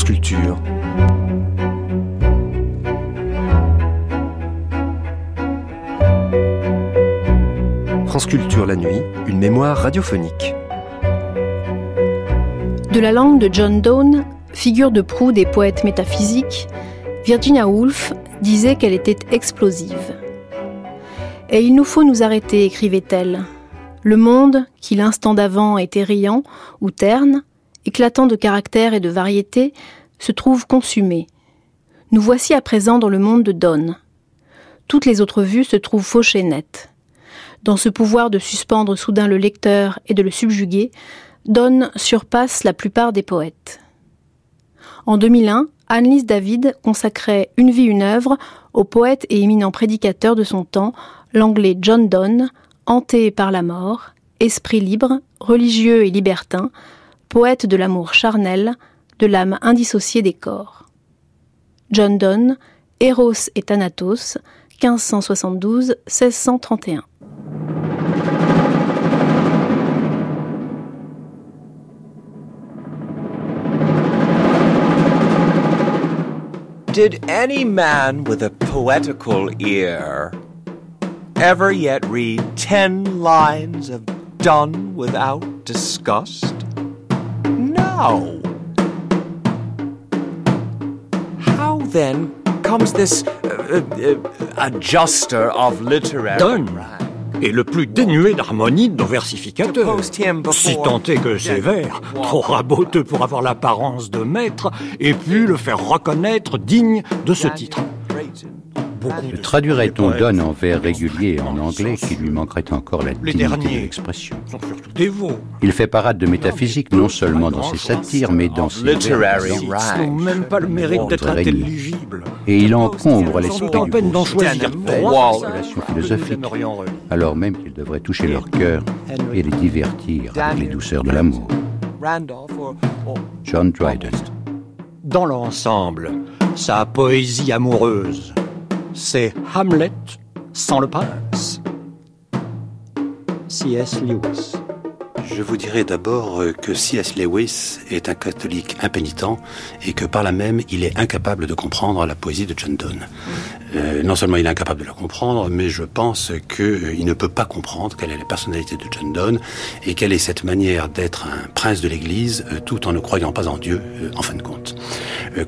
France Culture. La nuit, une mémoire radiophonique. De la langue de John Donne, figure de proue des poètes métaphysiques, Virginia Woolf disait qu'elle était explosive. Et il nous faut nous arrêter, écrivait-elle. Le monde, qui l'instant d'avant était riant ou terne, éclatant de caractère et de variété, se trouve consumé. Nous voici à présent dans le monde de Donne. Toutes les autres vues se trouvent fauchées nettes. Dans ce pouvoir de suspendre soudain le lecteur et de le subjuguer, Donne surpasse la plupart des poètes. En 2001, Annelise David consacrait Une vie, une œuvre au poète et éminent prédicateur de son temps, l'anglais John Donne, hanté par la mort, esprit libre, religieux et libertin, poète de l'amour charnel, de l'âme indissociée des corps. John Donne, Eros et Thanatos, 1572-1631. Did any man with a poetical ear ever yet read ten lines of Donne without disgust? How then comes this uh, uh, adjuster of literary Donne est le plus dénué d'harmonie de nos versificateurs. Si tant est que ses vers, trop raboteux pour avoir l'apparence de maître, aient pu le faire reconnaître digne de ce titre. Traduirait-on Donne en vers réguliers en anglais qui lui manquerait encore la Les dignité de l'expression. Il fait parade de métaphysique non seulement dans ses satires, mais dans ses Literary même pas le mérite d'être Régnier. intelligibles. Et il encombre l'esprit du peine d'en choisir philosophique, alors même qu'il devrait toucher leur cœur et les divertir avec les douceurs de l'amour. John Dryden. Dans l'ensemble, sa poésie amoureuse, c'est Hamlet sans le prince. C.S. Lewis. Je vous dirais d'abord euh, que C.S. Lewis est un catholique impénitent et que par là même, il est incapable de comprendre la poésie de John Donne. Euh, non seulement il est incapable de la comprendre, mais je pense qu'il ne peut pas comprendre quelle est la personnalité de John Donne et quelle est cette manière d'être un prince de l'Église euh, tout en ne croyant pas en Dieu, euh, en fin de compte.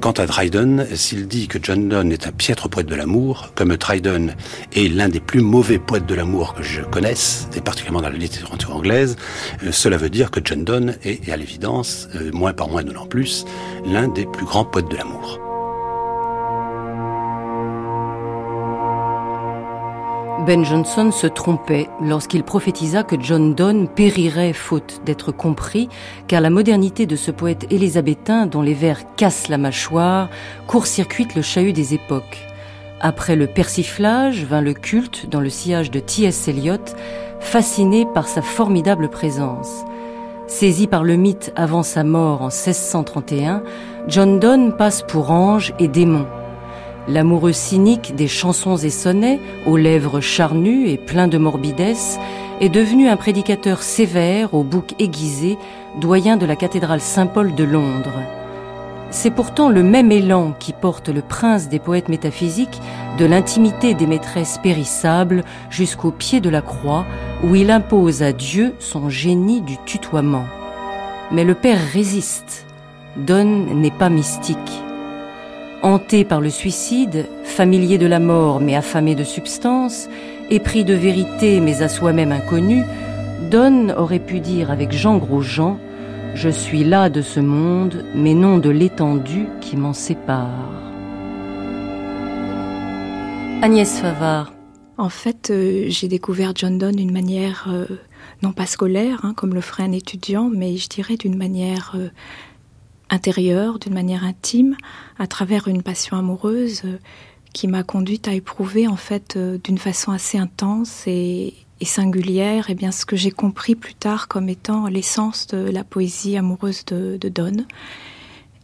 Quant à Dryden, s'il dit que John Donne est un piètre poète de l'amour, comme Dryden est l'un des plus mauvais poètes de l'amour que je connaisse, et particulièrement dans la littérature anglaise, cela veut dire que John Donne est, à l'évidence, moins par moins non plus, l'un des plus grands poètes de l'amour. Ben Jonson se trompait lorsqu'il prophétisa que John Donne périrait faute d'être compris, car la modernité de ce poète élisabétain dont les vers cassent la mâchoire court-circuite le chahut des époques. Après le persiflage vint le culte dans le sillage de T.S. Eliot, fasciné par sa formidable présence. Saisi par le mythe avant sa mort en 1631, John Donne passe pour ange et démon. L'amoureux cynique des chansons et sonnets, aux lèvres charnues et plein de morbidesse, est devenu un prédicateur sévère au bouc aiguisé, doyen de la cathédrale Saint-Paul de Londres. C'est pourtant le même élan qui porte le prince des poètes métaphysiques de l'intimité des maîtresses périssables jusqu'au pied de la croix, où il impose à Dieu son génie du tutoiement. Mais le père résiste. Donne n'est pas mystique. Hanté par le suicide, familier de la mort mais affamé de substance, épris de vérité mais à soi-même inconnu, Donne aurait pu dire avec Jean Grosjean Je suis là de ce monde, mais non de l'étendue qui m'en sépare. Agnès Favard. En fait, euh, j'ai découvert John Donne d'une manière euh, non pas scolaire, hein, comme le ferait un étudiant, mais je dirais d'une manière euh, intérieure, d'une manière intime, à travers une passion amoureuse euh, qui m'a conduite à éprouver en fait euh, d'une façon assez intense et, singulière, et bien ce que j'ai compris plus tard comme étant l'essence de la poésie amoureuse de, Donne.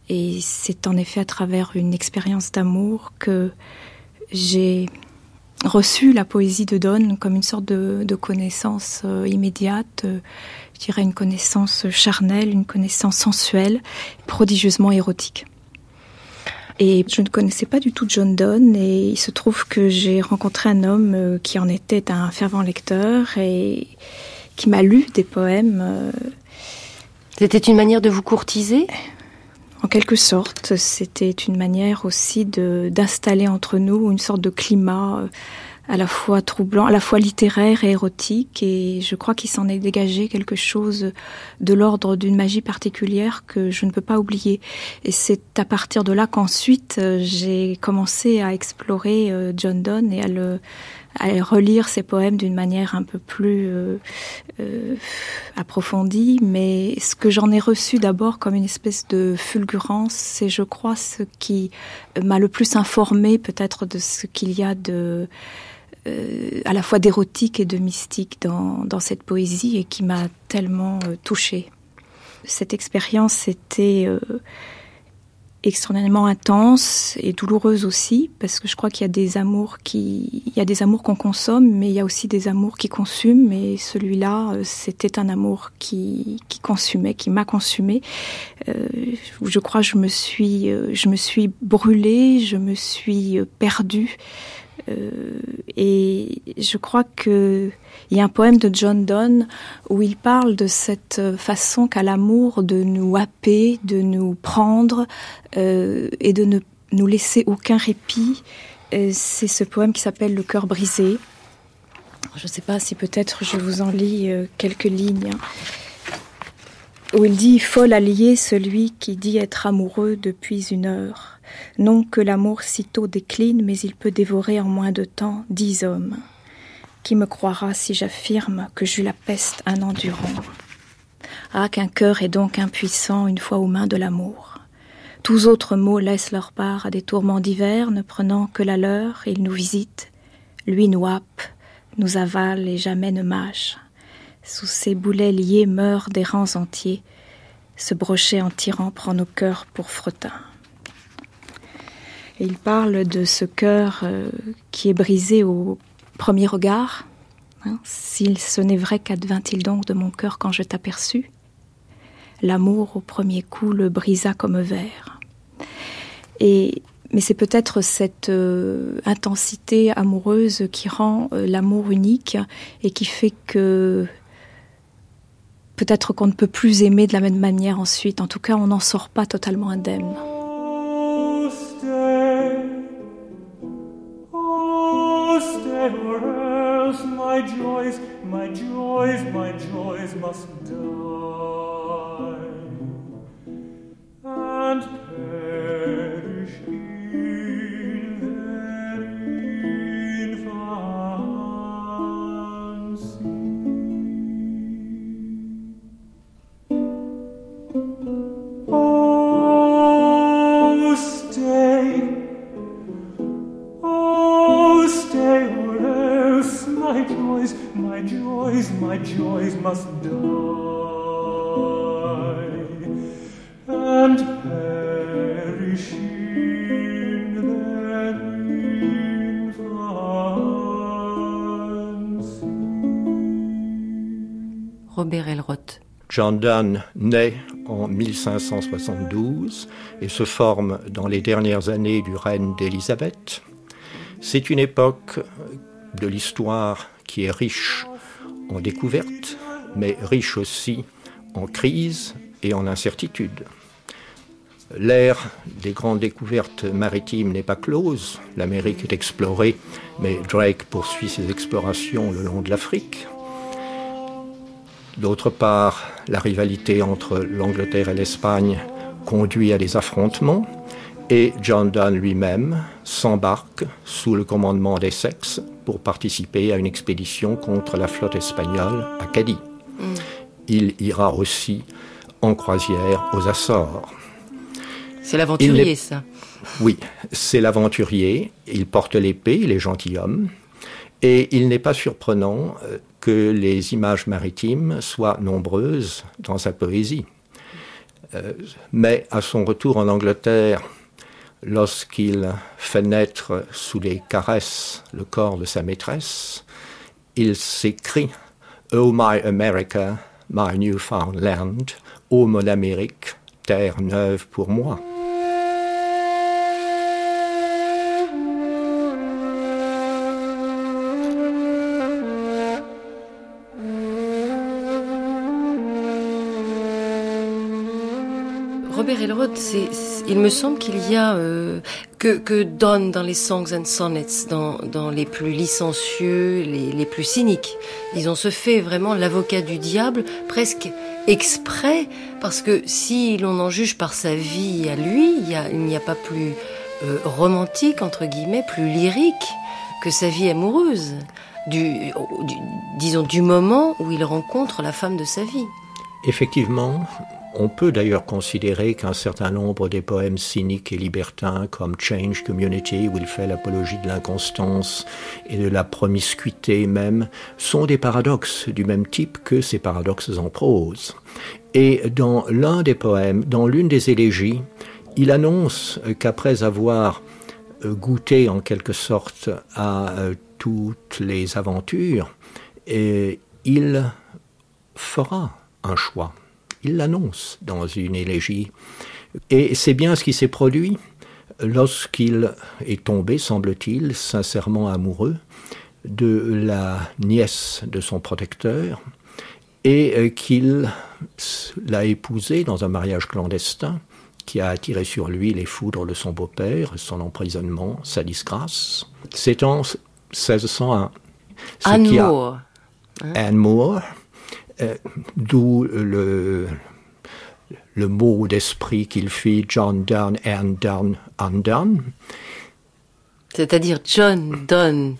Et c'est en effet à travers une expérience d'amour que j'ai reçu la poésie de Donne comme une sorte de, connaissance euh, immédiate, je dirais une connaissance charnelle, une connaissance sensuelle, prodigieusement érotique. Et je ne connaissais pas du tout John Donne et il se trouve que j'ai rencontré un homme euh, qui en était un fervent lecteur et qui m'a lu des poèmes. Euh, C'était une manière de vous courtiser? En quelque sorte, c'était une manière aussi d'installer entre nous une sorte de climat euh, à la fois troublant, à la fois littéraire et érotique, et je crois qu'il s'en est dégagé quelque chose de l'ordre d'une magie particulière que je ne peux pas oublier. Et c'est à partir de là qu'ensuite euh, j'ai commencé à explorer euh, John Donne et à le à relire ses poèmes d'une manière un peu plus euh, approfondie, mais ce que j'en ai reçu d'abord comme une espèce de fulgurance, c'est je crois ce qui m'a le plus informé peut-être de ce qu'il y a de euh, à la fois d'érotique et de mystique dans, cette poésie et qui m'a tellement euh, touchée. Cette expérience était euh, extraordinairement intense et douloureuse aussi parce que je crois qu'il y a des amours qui il y a des amours qu'on consomme mais il y a aussi des amours qui consument et celui-là c'était un amour qui, qui consumait qui m'a consumé euh, je crois je me suis je me suis brûlée je me suis perdue et je crois que il y a un poème de John Donne où il parle de cette façon qu'a l'amour de nous happer, de nous prendre euh, et de ne nous laisser aucun répit. Euh, c'est ce poème qui s'appelle Le cœur brisé. Je ne sais pas si peut-être je vous en lis quelques lignes. Où il dit Folle allié celui qui dit être amoureux depuis une heure. Non que l'amour sitôt décline, mais il peut dévorer en moins de temps dix hommes. Qui me croira si j'affirme que j'eus la peste un an durant? Ah, qu'un cœur est donc impuissant une fois aux mains de l'amour. Tous autres mots laissent leur part à des tourments divers, ne prenant que la leur, il nous visite, lui nous happe, nous avale et jamais ne mâche. Sous ses boulets liés meurent des rangs entiers, ce brochet en tirant prend nos cœurs pour fretin il parle de ce cœur euh, qui est brisé au premier regard. Hein. S'il ce n'est vrai, qu'advint-il donc de mon cœur quand je t'aperçus? L'amour au premier coup le brisa comme verre. Et mais c'est peut-être cette euh, intensité amoureuse qui rend euh, l'amour unique et qui fait que peut-être qu'on ne peut plus aimer de la même manière ensuite. En tout cas, on n'en sort pas totalement indemne. my joys, joys, my joys must die and perish in their infancy. Robert Elroth. John Donne naît en 1572 et se forme dans les dernières années du règne d'Élisabeth. C'est une époque de l'histoire qui est riche en découvertes, mais riche aussi en crise et en incertitude. L'ère des grandes découvertes maritimes n'est pas close, l'Amérique est explorée, mais Drake poursuit ses explorations le long de l'Afrique. D'autre part, la rivalité entre l'Angleterre et l'Espagne conduit à des affrontements, et John Donne lui-même s'embarque sous le commandement d'Essex pour participer à une expédition contre la flotte espagnole à Cadiz. Mm. Il ira aussi en croisière aux Açores. C'est l'aventurier, ça. Oui, c'est l'aventurier. Il porte l'épée, il est gentilhomme. Et il n'est pas surprenant euh, que les images maritimes soient nombreuses dans sa poésie. Euh, mais à son retour en Angleterre, lorsqu'il fait naître sous les caresses le corps de sa maîtresse, il s'écrie Oh my America, my newfound land, ô mon Amérique, terre neuve pour moi. Il me semble qu'il y a euh, que, Donne dans les Songs and Sonnets, dans, les plus licencieux, les, plus cyniques. Ils ont se fait vraiment l'avocat du diable, presque exprès, parce que si l'on en juge par sa vie à lui, il n'y a, pas plus euh, romantique, entre guillemets, plus lyrique que sa vie amoureuse, du, disons du moment où il rencontre la femme de sa vie. Effectivement, on peut d'ailleurs considérer qu'un certain nombre des poèmes cyniques et libertins, comme Change Community, où il fait l'apologie de l'inconstance et de la promiscuité même, sont des paradoxes du même type que ces paradoxes en prose. Et dans l'un des poèmes, dans l'une des élégies, il annonce qu'après avoir euh, goûté en quelque sorte à euh, toutes les aventures, il fera un choix il l'annonce dans une élégie. Et c'est bien ce qui s'est produit lorsqu'il est tombé, semble-t-il, sincèrement amoureux de la nièce de son protecteur et qu'il l'a épousée dans un mariage clandestin qui a attiré sur lui les foudres de son beau-père, son emprisonnement, sa disgrâce. C'est en 1601. Anne Moore. Anne Moore, euh, d'où le, le mot d'esprit qu'il fit John Donne and Donne Undone. C'est-à-dire John Donne.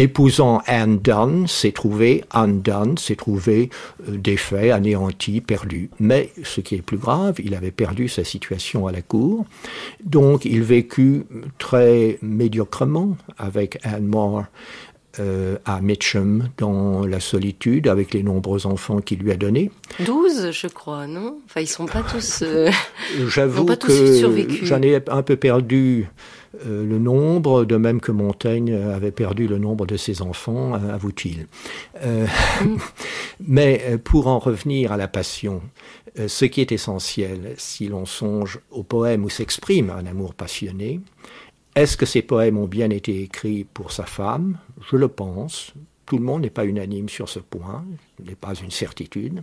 Épousant Anne Donne, s'est trouvé Undone, s'est trouvé euh, défait, anéanti, perdu. Mais ce qui est plus grave, il avait perdu sa situation à la cour. Donc il vécut très médiocrement avec Anne Moore euh, à Mitcham dans la solitude avec les nombreux enfants qu'il lui a donnés. Douze, je crois, non? Enfin, ils sont pas tous. Euh, J'avoue que j'en ai un peu perdu euh, le nombre, de même que Montaigne avait perdu le nombre de ses enfants, avoue-t-il. Mm. Mais pour en revenir à la passion, ce qui est essentiel, si l'on songe au poème où s'exprime un amour passionné, est-ce que ces poèmes ont bien été écrits pour sa femme? Je le pense. Tout le monde n'est pas unanime sur ce point, ce n'est pas une certitude,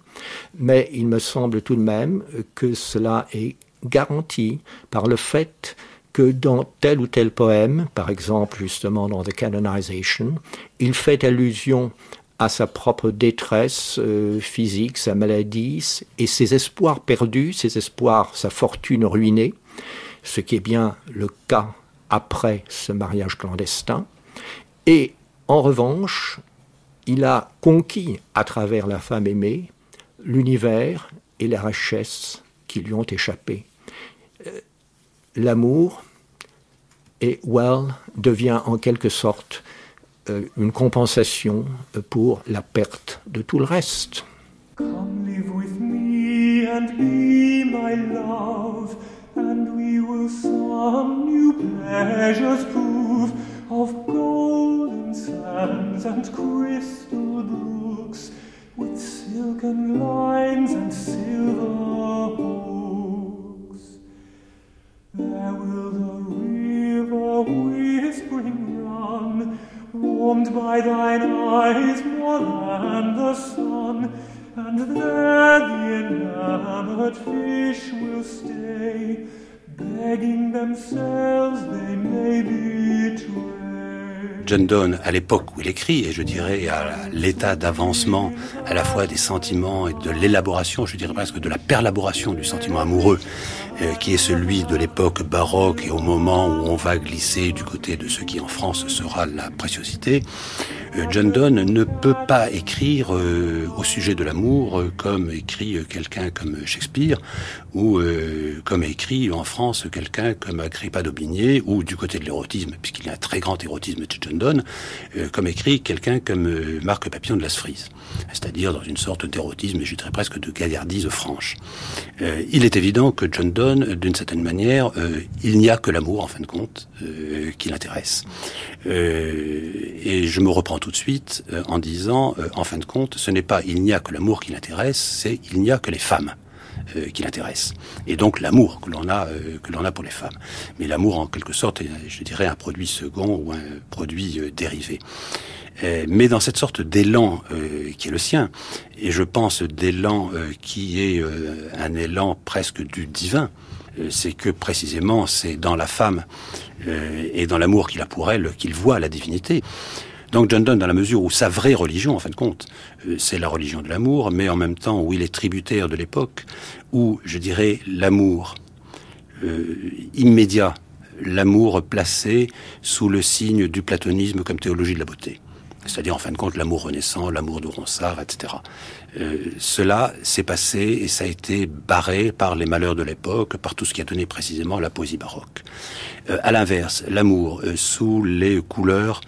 mais il me semble tout de même que cela est garanti par le fait que dans tel ou tel poème, par exemple justement dans The Canonization, il fait allusion à sa propre détresse euh, physique, sa maladie et ses espoirs perdus, ses espoirs, sa fortune ruinée, ce qui est bien le cas après ce mariage clandestin. Et en revanche, il a conquis à travers la femme aimée l'univers et la richesse qui lui ont échappé. Euh, l'amour, et Well devient en quelque sorte euh, une compensation pour la perte de tout le reste. Come live with me and be my love. and we will some new pleasures prove of golden sands and crystal brooks, with silken lines and silver hooks. There will the river whispering run, warmed by thine eyes more than the sun and there the enamored fish will stay, John Donne, à l'époque où il écrit, et je dirais à l'état d'avancement à la fois des sentiments et de l'élaboration, je dirais presque de la perlaboration du sentiment amoureux, euh, qui est celui de l'époque baroque et au moment où on va glisser du côté de ce qui en France sera la préciosité, euh, John Donne ne peut pas écrire euh, au sujet de l'amour comme écrit quelqu'un comme Shakespeare ou comme écrit en France quelqu'un comme Agrippa d'Aubigné ou du côté de l'érotisme, puisqu'il y a un très grand érotisme de John Donne, comme écrit quelqu'un comme Marc Papillon de Las Frises, c'est-à-dire dans une sorte d'érotisme, je dirais presque de gaillardise franche. il est évident que John Donne, d'une certaine manière, il n'y a que l'amour en fin de compte qui l'intéresse. et je me reprends tout de suite euh, en disant, euh, en fin de compte, ce n'est pas il n'y a que l'amour qui l'intéresse, c'est il n'y a que les femmes euh, qui l'intéressent. Et donc l'amour que l'on a, que l'on a pour les femmes. Mais l'amour, en quelque sorte, est, je dirais, un produit second ou un produit dérivé. mais dans cette sorte d'élan qui est le sien, et je pense d'élan qui est un élan presque du divin, c'est que précisément c'est dans la femme et dans l'amour qu'il a pour elle qu'il voit la divinité. Donc John Donne, dans la mesure où sa vraie religion, en fin de compte, c'est la religion de l'amour, mais en même temps où il est tributaire de l'époque, où, je dirais, l'amour immédiat l'amour placé sous le signe du platonisme comme théologie de la beauté. C'est-à-dire, en fin de compte, l'amour renaissant, l'amour de Ronsard, etc. Euh, cela s'est passé et ça a été barré par les malheurs de l'époque, par tout ce qui a donné précisément la poésie baroque. Euh, à l'inverse, l'amour euh, sous les couleurs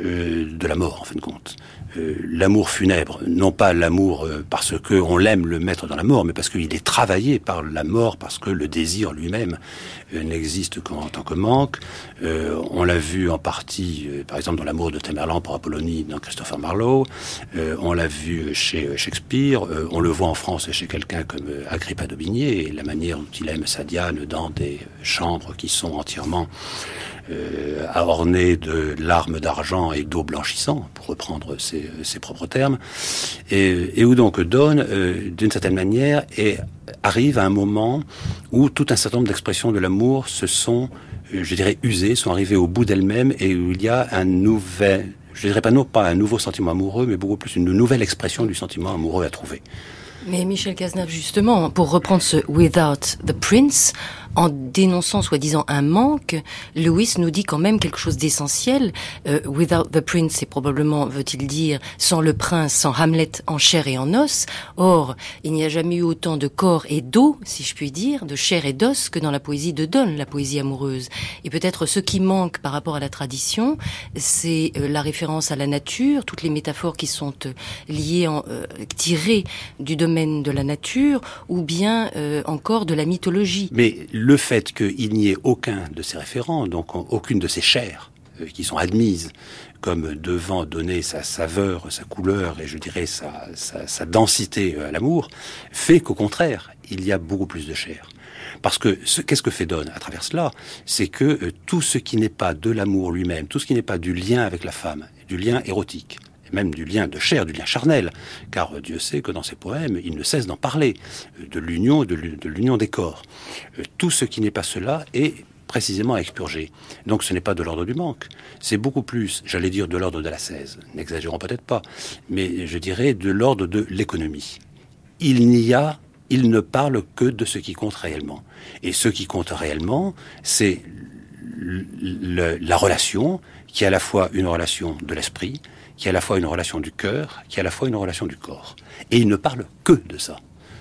de la mort, en fin de compte. Euh, l'amour funèbre, non pas l'amour euh, parce qu'on l'aime le mettre dans la mort, mais parce qu'il est travaillé par la mort, parce que le désir lui-même euh, n'existe qu'en tant que manque. on l'a vu en partie, par exemple, dans l'amour de Tamerlan pour Apollonie dans Christopher Marlowe. on l'a vu chez Shakespeare. on le voit en France chez quelqu'un comme Agrippa d'Aubigné, et la manière dont il aime sa Diane dans des chambres qui sont entièrement euh, orné de larmes d'argent et d'eau blanchissant, pour reprendre ses, propres termes, et, où donc Donne, euh, d'une certaine manière, et arrive à un moment où tout un certain nombre d'expressions de l'amour se sont, euh, je dirais, usées, sont arrivées au bout d'elles-mêmes, et où il y a un nouvel, je dirais pas non pas un nouveau sentiment amoureux, mais beaucoup plus une nouvelle expression du sentiment amoureux à trouver. Mais Michel Cazenave, justement, pour reprendre ce Without the Prince, en dénonçant soi-disant un manque, Lewis nous dit quand même quelque chose d'essentiel. Euh, without the prince, c'est probablement, veut-il dire, sans le prince, sans Hamlet en chair et en os. Or, il n'y a jamais eu autant de corps et d'eau, si je puis dire, de chair et d'os que dans la poésie de Donne, la poésie amoureuse. Et peut-être ce qui manque par rapport à la tradition, c'est euh, la référence à la nature, toutes les métaphores qui sont euh, liées, en, tirées du domaine de la nature, ou bien encore de la mythologie. Mais le fait qu'il n'y ait aucun de ces référents, donc aucune de ces chaires euh, qui sont admises comme devant donner sa saveur, sa couleur et je dirais sa, densité à l'amour, fait qu'au contraire, il y a beaucoup plus de chair. Parce que qu'est-ce que fait Donne à travers cela? C'est que euh, tout ce qui n'est pas de l'amour lui-même, tout ce qui n'est pas du lien avec la femme, du lien érotique, et même du lien de chair, du lien charnel, car Dieu sait que dans ses poèmes, il ne cesse d'en parler, de l'union, de l'union des corps. Euh, tout ce qui n'est pas cela est précisément expurgé. Donc ce n'est pas de l'ordre du manque, c'est beaucoup plus, j'allais dire, de l'ordre de la 16, n'exagérons peut-être pas, mais je dirais de l'ordre de l'économie. Il n'y a, il ne parle que de ce qui compte réellement. Et ce qui compte réellement, c'est la relation qui est à la fois une relation de l'esprit, qui est à la fois une relation du cœur, qui est à la fois une relation du corps. Et il ne parle que de ça.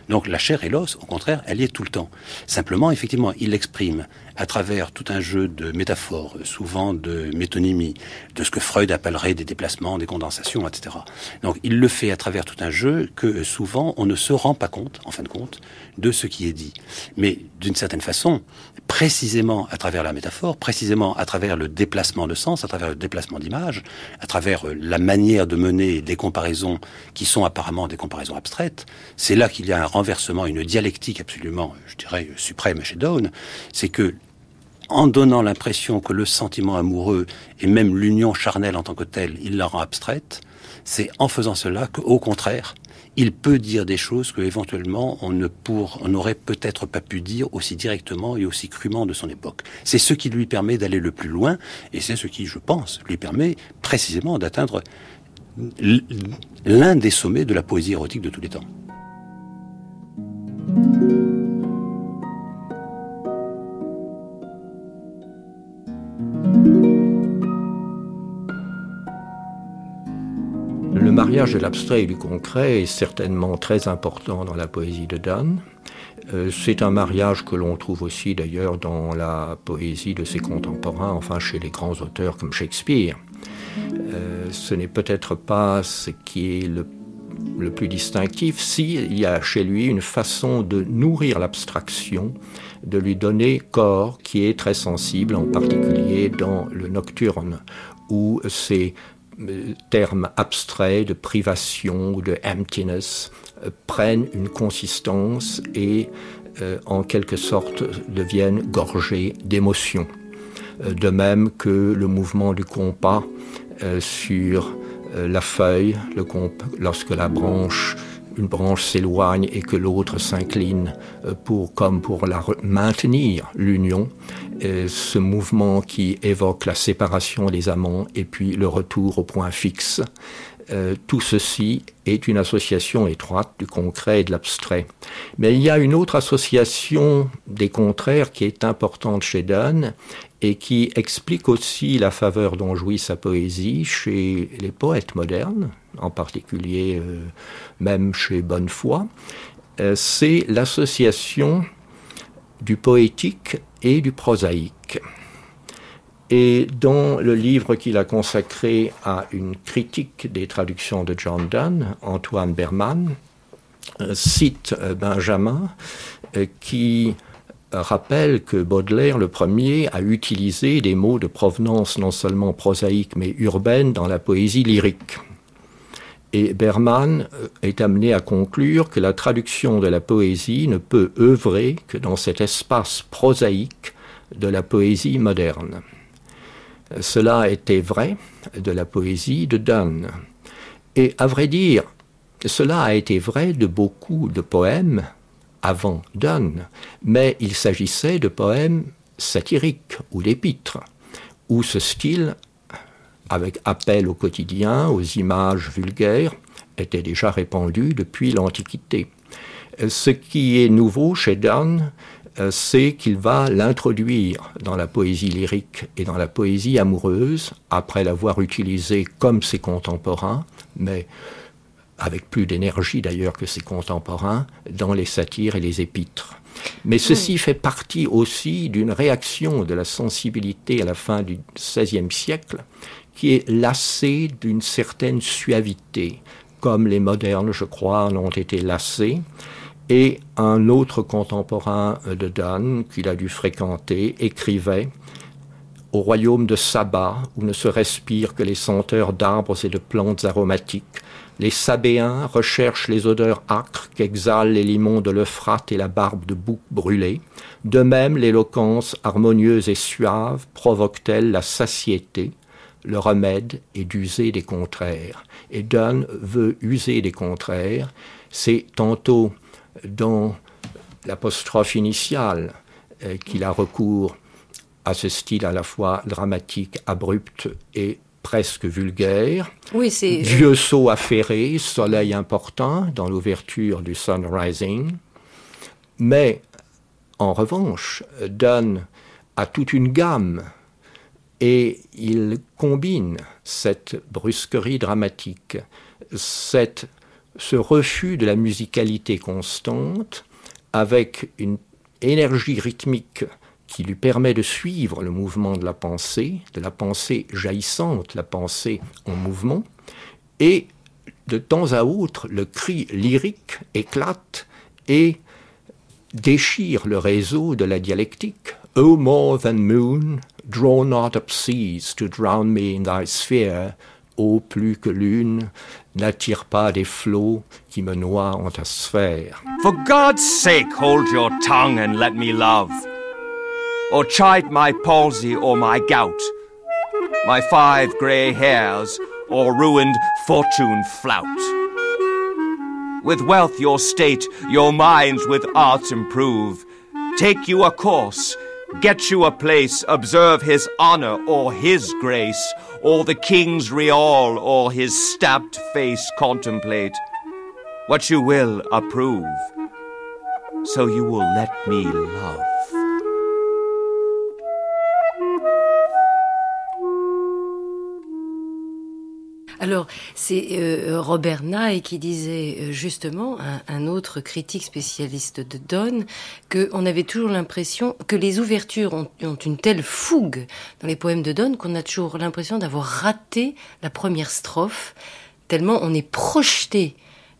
Donc la chair et l'os, au contraire, elle y est tout le temps. Simplement, effectivement, il l'exprime à travers tout un jeu de métaphores, souvent de métonymie, de ce que Freud appellerait des déplacements, des condensations, etc. Donc il le fait à travers tout un jeu que souvent on ne se rend pas compte, en fin de compte, de ce qui est dit. Mais d'une certaine façon, précisément à travers la métaphore, précisément à travers le déplacement de sens, à travers le déplacement d'image, à travers euh, la manière de mener des comparaisons qui sont apparemment des comparaisons abstraites, c'est là qu'il y a un renversement, une dialectique absolument, je dirais, suprême chez Dawn, c'est que en donnant l'impression que le sentiment amoureux et même l'union charnelle en tant que telle, il la rend abstraite, c'est en faisant cela qu'au contraire, il peut dire des choses que éventuellement on ne pour, on n'aurait peut-être pas pu dire aussi directement et aussi crûment de son époque. C'est ce qui lui permet d'aller le plus loin et c'est ce qui, je pense, lui permet précisément d'atteindre l'un des sommets de la poésie érotique de tous les temps. Le mariage de l'abstrait et du concret est certainement très important dans la poésie de Donne. Euh, c'est un mariage que l'on trouve aussi d'ailleurs dans la poésie de ses contemporains, enfin chez les grands auteurs comme Shakespeare. Euh, ce n'est peut-être pas ce qui est le, le plus distinctif s'il y a chez lui une façon de nourrir l'abstraction, de lui donner corps qui est très sensible, en particulier dans le nocturne, où c'est termes abstraits de privation ou de emptiness euh, prennent une consistance et euh, en quelque sorte deviennent gorgés d'émotions. Euh, de même que le mouvement du compas sur la feuille, le lorsque une branche s'éloigne et que l'autre s'incline euh, pour, comme pour maintenir l'union. Ce mouvement qui évoque la séparation des amants et puis le retour au point fixe. Euh, tout ceci est une association étroite du concret et de l'abstrait. Mais il y a une autre association des contraires qui est importante chez Donne et qui explique aussi la faveur dont jouit sa poésie chez les poètes modernes, en particulier euh, même chez Bonnefoy. Euh, c'est l'association du poétique et du prosaïque. Et dans le livre qu'il a consacré à une critique des traductions de John Donne, Antoine Berman euh, cite euh, Benjamin euh, qui rappelle que Baudelaire, le premier, a utilisé des mots de provenance non seulement prosaïque mais urbaine dans la poésie lyrique. Et Berman est amené à conclure que la traduction de la poésie ne peut œuvrer que dans cet espace prosaïque de la poésie moderne. Cela était vrai de la poésie de Donne. Et à vrai dire, cela a été vrai de beaucoup de poèmes avant Donne, mais il s'agissait de poèmes satiriques ou d'épîtres, où ce style, avec appel au quotidien, aux images vulgaires, était déjà répandu depuis l'Antiquité. Ce qui est nouveau chez Donne, euh, c'est qu'il va l'introduire dans la poésie lyrique et dans la poésie amoureuse, après l'avoir utilisé comme ses contemporains, mais avec plus d'énergie d'ailleurs que ses contemporains, dans les satires et les épîtres. Mais ceci fait partie aussi d'une réaction de la sensibilité à la fin du XVIe siècle, qui est lassée d'une certaine suavité, comme les modernes, je crois, en ont été lassés et un autre contemporain de Donne, qu'il a dû fréquenter, écrivait Au royaume de Saba, où ne se respire que les senteurs d'arbres et de plantes aromatiques, les Sabéens recherchent les odeurs âcres qu'exhalent les limons de l'Euphrate et la barbe de bouc brûlé. De même, l'éloquence harmonieuse et suave provoque-t-elle la satiété? Le remède est d'user des contraires. Et Donne veut user des contraires. C'est tantôt dans l'apostrophe initiale euh, qu'il a recours à ce style à la fois dramatique, abrupt et presque vulgaire. Oui, c'est... Vieux saut affairé, soleil important dans l'ouverture du Sunrising. Mais, en revanche, donne à toute une gamme et il combine cette brusquerie dramatique, cette ce refus de la musicalité constante avec une énergie rythmique qui lui permet de suivre le mouvement de la pensée, de la pensée jaillissante, la pensée en mouvement, et de temps à autre, le cri lyrique éclate et déchire le réseau de la dialectique. O more than moon, draw not up seas to drown me in thy sphere, ô plus que lune, n'attire pas des flots qui me noient en ta sphère. For God's sake, hold your tongue and let me love, or chide my palsy or my gout, my five grey hairs or ruined fortune flout. With wealth your state, your minds with arts improve. Take you a course, get you a place, observe his honor or his grace, or the king's real, or his stabbed face contemplate. What you will approve, so you will let me love. Alors, c'est euh, Robert Nye qui disait euh, justement, un, autre critique spécialiste de Donne, qu'on avait toujours l'impression que les ouvertures ont, une telle fougue dans les poèmes de Donne qu'on a toujours l'impression d'avoir raté la première strophe, tellement on est projeté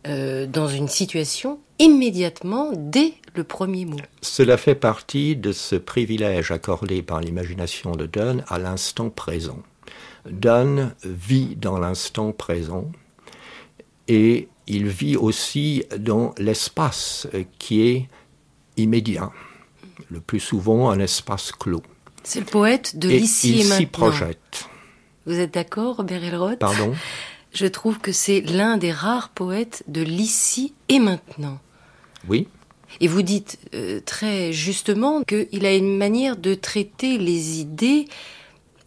euh, dans une situation immédiatement dès le premier mot. Cela fait partie de ce privilège accordé par l'imagination de Donne à l'instant présent. Donne vit dans l'instant présent et il vit aussi dans l'espace qui est immédiat, le plus souvent un espace clos. C'est le poète de l'ici et, il s'y projette. Vous êtes d'accord, Robert Elroth Pardon? Je trouve que c'est l'un des rares poètes de l'ici et maintenant. Oui. Et vous dites euh, très justement qu'il a une manière de traiter les idées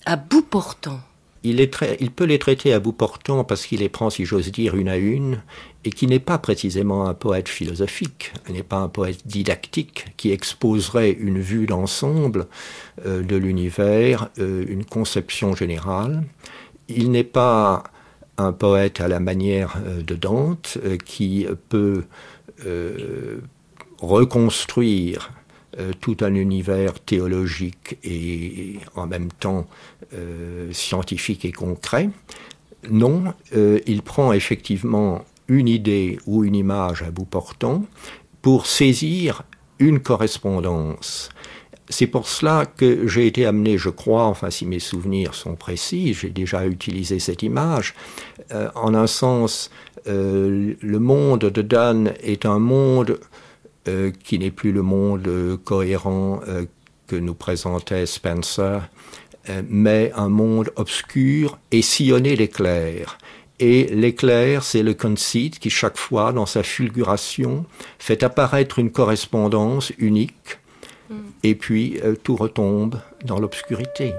à bout portant. Il, peut les traiter à bout portant parce qu'il les prend, si j'ose dire, une à une, et qui n'est pas précisément un poète philosophique, n'est pas un poète didactique qui exposerait une vue d'ensemble euh, de l'univers, euh, une conception générale. Il n'est pas un poète à la manière euh, de Dante qui peut reconstruire tout un univers théologique et en même temps scientifique et concret. Non, il prend effectivement une idée ou une image à bout portant pour saisir une correspondance. C'est pour cela que j'ai été amené, je crois, enfin si mes souvenirs sont précis, j'ai déjà utilisé cette image, euh, en un sens, euh, le monde de Donne est un monde euh, qui n'est plus le monde cohérent que nous présentait Spencer, mais un monde obscur et sillonné d'éclairs. Et l'éclair, c'est le conceit qui, chaque fois, dans sa fulguration, fait apparaître une correspondance unique, mm. et puis euh, tout retombe dans l'obscurité.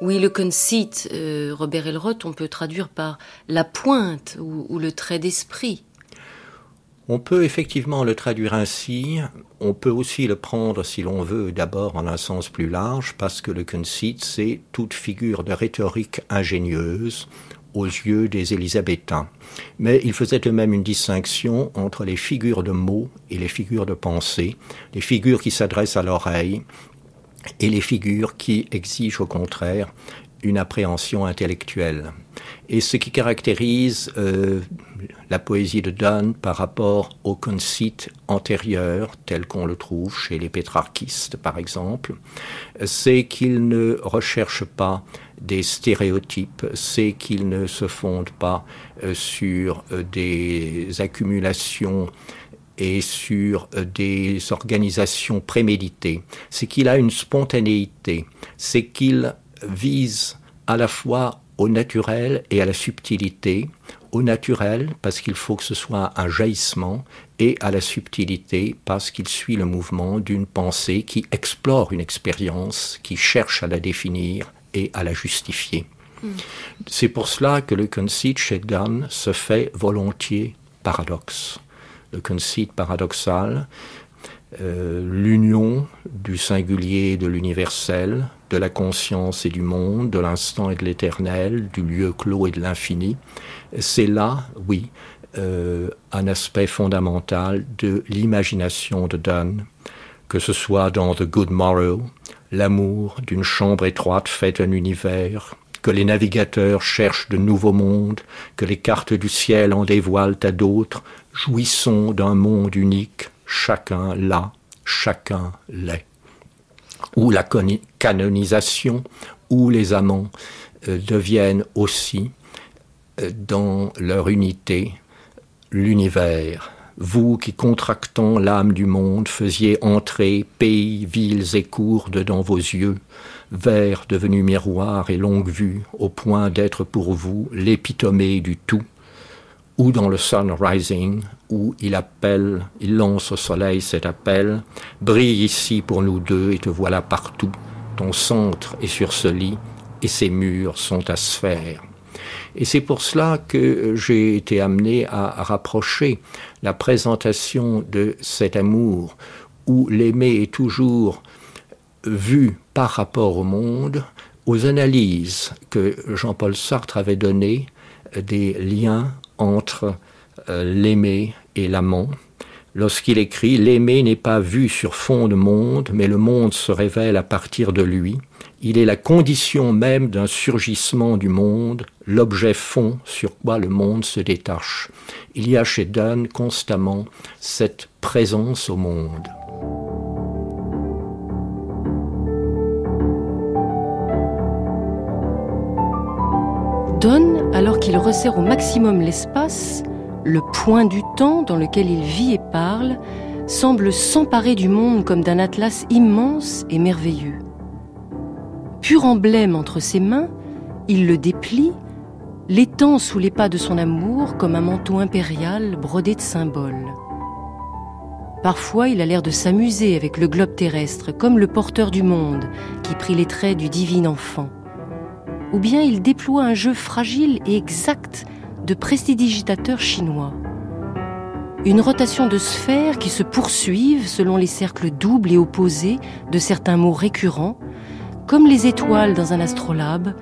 Oui, le conceit, euh, Robert Elroth, on peut traduire par la pointe ou, le trait d'esprit. On peut effectivement le traduire ainsi. On peut aussi le prendre, si l'on veut, d'abord en un sens plus large, parce que le conceit, c'est toute figure de rhétorique ingénieuse aux yeux des Élisabétains. Mais il faisait eux-mêmes une distinction entre les figures de mots et les figures de pensée, les figures qui s'adressent à l'oreille et les figures qui exigent au contraire une appréhension intellectuelle. Et ce qui caractérise euh, la poésie de Donne par rapport au conceit antérieur, tel qu'on le trouve chez les pétrarchistes par exemple, c'est qu'il ne recherche pas des stéréotypes, c'est qu'il ne se fonde pas euh, sur euh, des accumulations et sur euh, des organisations préméditées, c'est qu'il a une spontanéité, c'est qu'il vise à la fois au naturel et à la subtilité, au naturel parce qu'il faut que ce soit un jaillissement et à la subtilité parce qu'il suit le mouvement d'une pensée qui explore une expérience, qui cherche à la définir et à la justifier. Hmm. C'est pour cela que le conceit chez Donne se fait volontiers paradoxe le conceit paradoxal, euh, l'union du singulier et de l'universel, de la conscience et du monde, de l'instant et de l'éternel, du lieu clos et de l'infini, c'est là, oui, euh, un aspect fondamental de l'imagination de Donne, que ce soit dans The Good Morrow, l'amour d'une chambre étroite faite un univers, que les navigateurs cherchent de nouveaux mondes, que les cartes du ciel en dévoilent à d'autres, jouissons d'un monde unique, chacun là, chacun l'est. Où la canonisation, où les amants euh, deviennent aussi, euh, dans leur unité, l'univers. Vous qui contractant l'âme du monde faisiez entrer pays, villes et cours dedans vos yeux, verre devenu miroir et longue vue, au point d'être pour vous l'épitomée du tout, ou dans le Sun Rising, où il appelle, il lance au soleil cet appel, brille ici pour nous deux et te voilà partout, ton centre est sur ce lit et ses murs sont à sphère. Et c'est pour cela que j'ai été amené à rapprocher la présentation de cet amour, où l'aimer est toujours vu par rapport au monde, aux analyses que Jean-Paul Sartre avait données des liens entre euh, l'aimé et l'amant. Lorsqu'il écrit L'aimé n'est pas vu sur fond de monde, mais le monde se révèle à partir de lui. Il est la condition même d'un surgissement du monde, l'objet fond sur quoi le monde se détache. Il y a chez Donne constamment cette présence au monde. Donne, alors qu'il resserre au maximum l'espace, le point du temps dans lequel il vit et parle, semble s'emparer du monde comme d'un atlas immense et merveilleux. Pur emblème entre ses mains, il le déplie, l'étend sous les pas de son amour comme un manteau impérial brodé de symboles. Parfois, il a l'air de s'amuser avec le globe terrestre, comme le porteur du monde qui prit les traits du divin enfant. Ou bien il déploie un jeu fragile et exact de prestidigitateur chinois. Une rotation de sphères qui se poursuivent selon les cercles doubles et opposés de certains mots récurrents, comme les étoiles dans un astrolabe,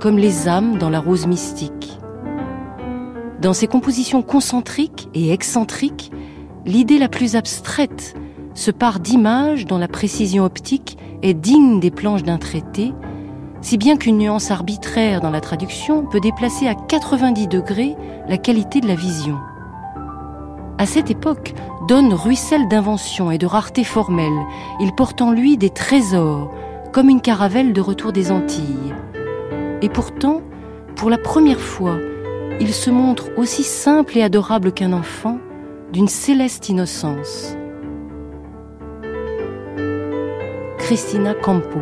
comme les âmes dans la rose mystique. Dans ces compositions concentriques et excentriques, l'idée la plus abstraite se part d'images dont la précision optique est digne des planches d'un traité, si bien qu'une nuance arbitraire dans la traduction peut déplacer à 90 degrés la qualité de la vision. À cette époque, Donne ruisselle d'invention et de rareté formelle. Il porte en lui des trésors, comme une caravelle de retour des Antilles. Et pourtant, pour la première fois, il se montre aussi simple et adorable qu'un enfant, d'une céleste innocence. Christina Campo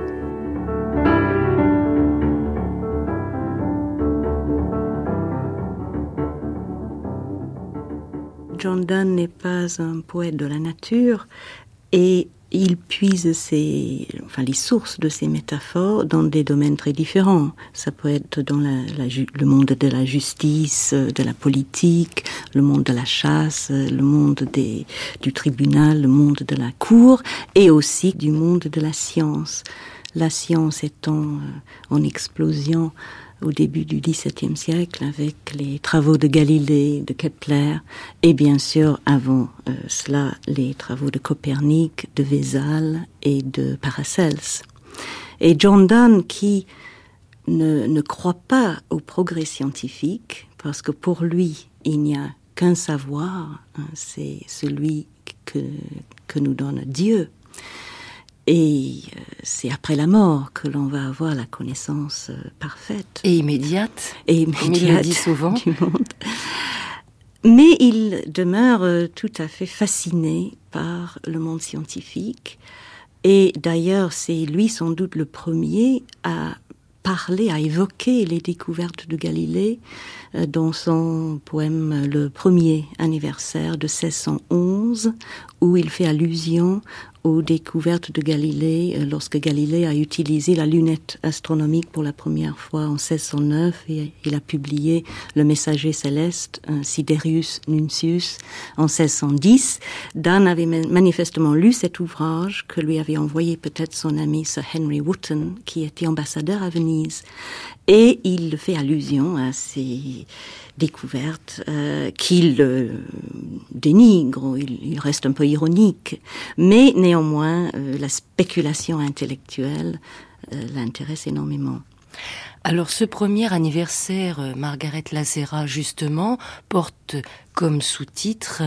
John n'est pas un poète de la nature et il puise ses, les sources de ses métaphores dans des domaines très différents. Ça peut être dans le monde de la justice, de la politique, le monde de la chasse, le monde des, du tribunal, le monde de la cour, et aussi du monde de la science. La science étant euh, en explosion au début du XVIIe siècle avec les travaux de Galilée, de Kepler et bien sûr avant euh, cela les travaux de Copernic, de Vézal et de Paracelse. Et John Donne qui ne, croit pas au progrès scientifique parce que pour lui il n'y a qu'un savoir, hein, c'est celui que, que nous donne Dieu. Et euh, c'est après la mort que l'on va avoir la connaissance euh, parfaite. Et immédiate. Et immédiate. dit souvent. Du monde. Mais il demeure euh, tout à fait fasciné par le monde scientifique. Et d'ailleurs, c'est lui sans doute le premier à parler, à évoquer les découvertes de Galilée dans son poème Le premier anniversaire de 1611, où il fait allusion aux découvertes de Galilée euh, lorsque Galilée a utilisé la lunette astronomique pour la première fois en 1609 et il a publié Le Messager céleste, Siderius Nuncius en 1610. Dan avait manifestement lu cet ouvrage que lui avait envoyé peut-être son ami Sir Henry Wotton qui était ambassadeur à Venise et il fait allusion à ces découverte euh, qu'il euh, dénigre, il, reste un peu ironique, mais néanmoins euh, la spéculation intellectuelle l'intéresse énormément. Alors ce premier anniversaire, Margaret Lazera justement, porte comme sous-titre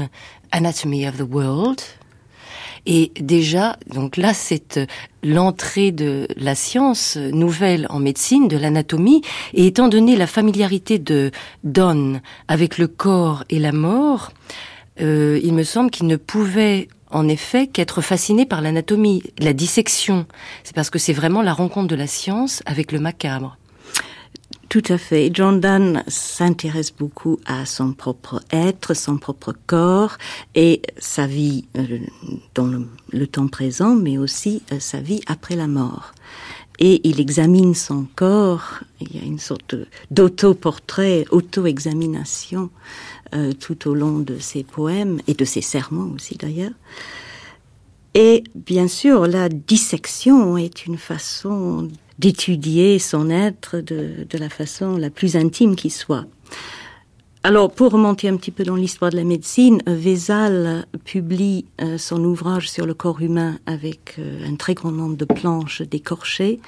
Anatomy of the World, et déjà, donc là, c'est l'entrée de la science nouvelle en médecine, de l'anatomie, et étant donné la familiarité de Donne avec le corps et la mort, euh, il me semble qu'il ne pouvait en effet qu'être fasciné par l'anatomie, la dissection. C'est parce que c'est vraiment la rencontre de la science avec le macabre. Tout à fait. John Donne s'intéresse beaucoup à son propre être, son propre corps et sa vie euh, dans le, temps présent, mais aussi euh, sa vie après la mort. Et il examine son corps. Il y a une sorte d'auto-portrait, auto-examination euh, tout au long de ses poèmes et de ses sermons aussi d'ailleurs. Et bien sûr, la dissection est une façon d'étudier son être de, de, la façon la plus intime qui soit. Alors, pour remonter un petit peu dans l'histoire de la médecine, Vézal publie euh, son ouvrage sur le corps humain avec euh, un très grand nombre de planches décorchées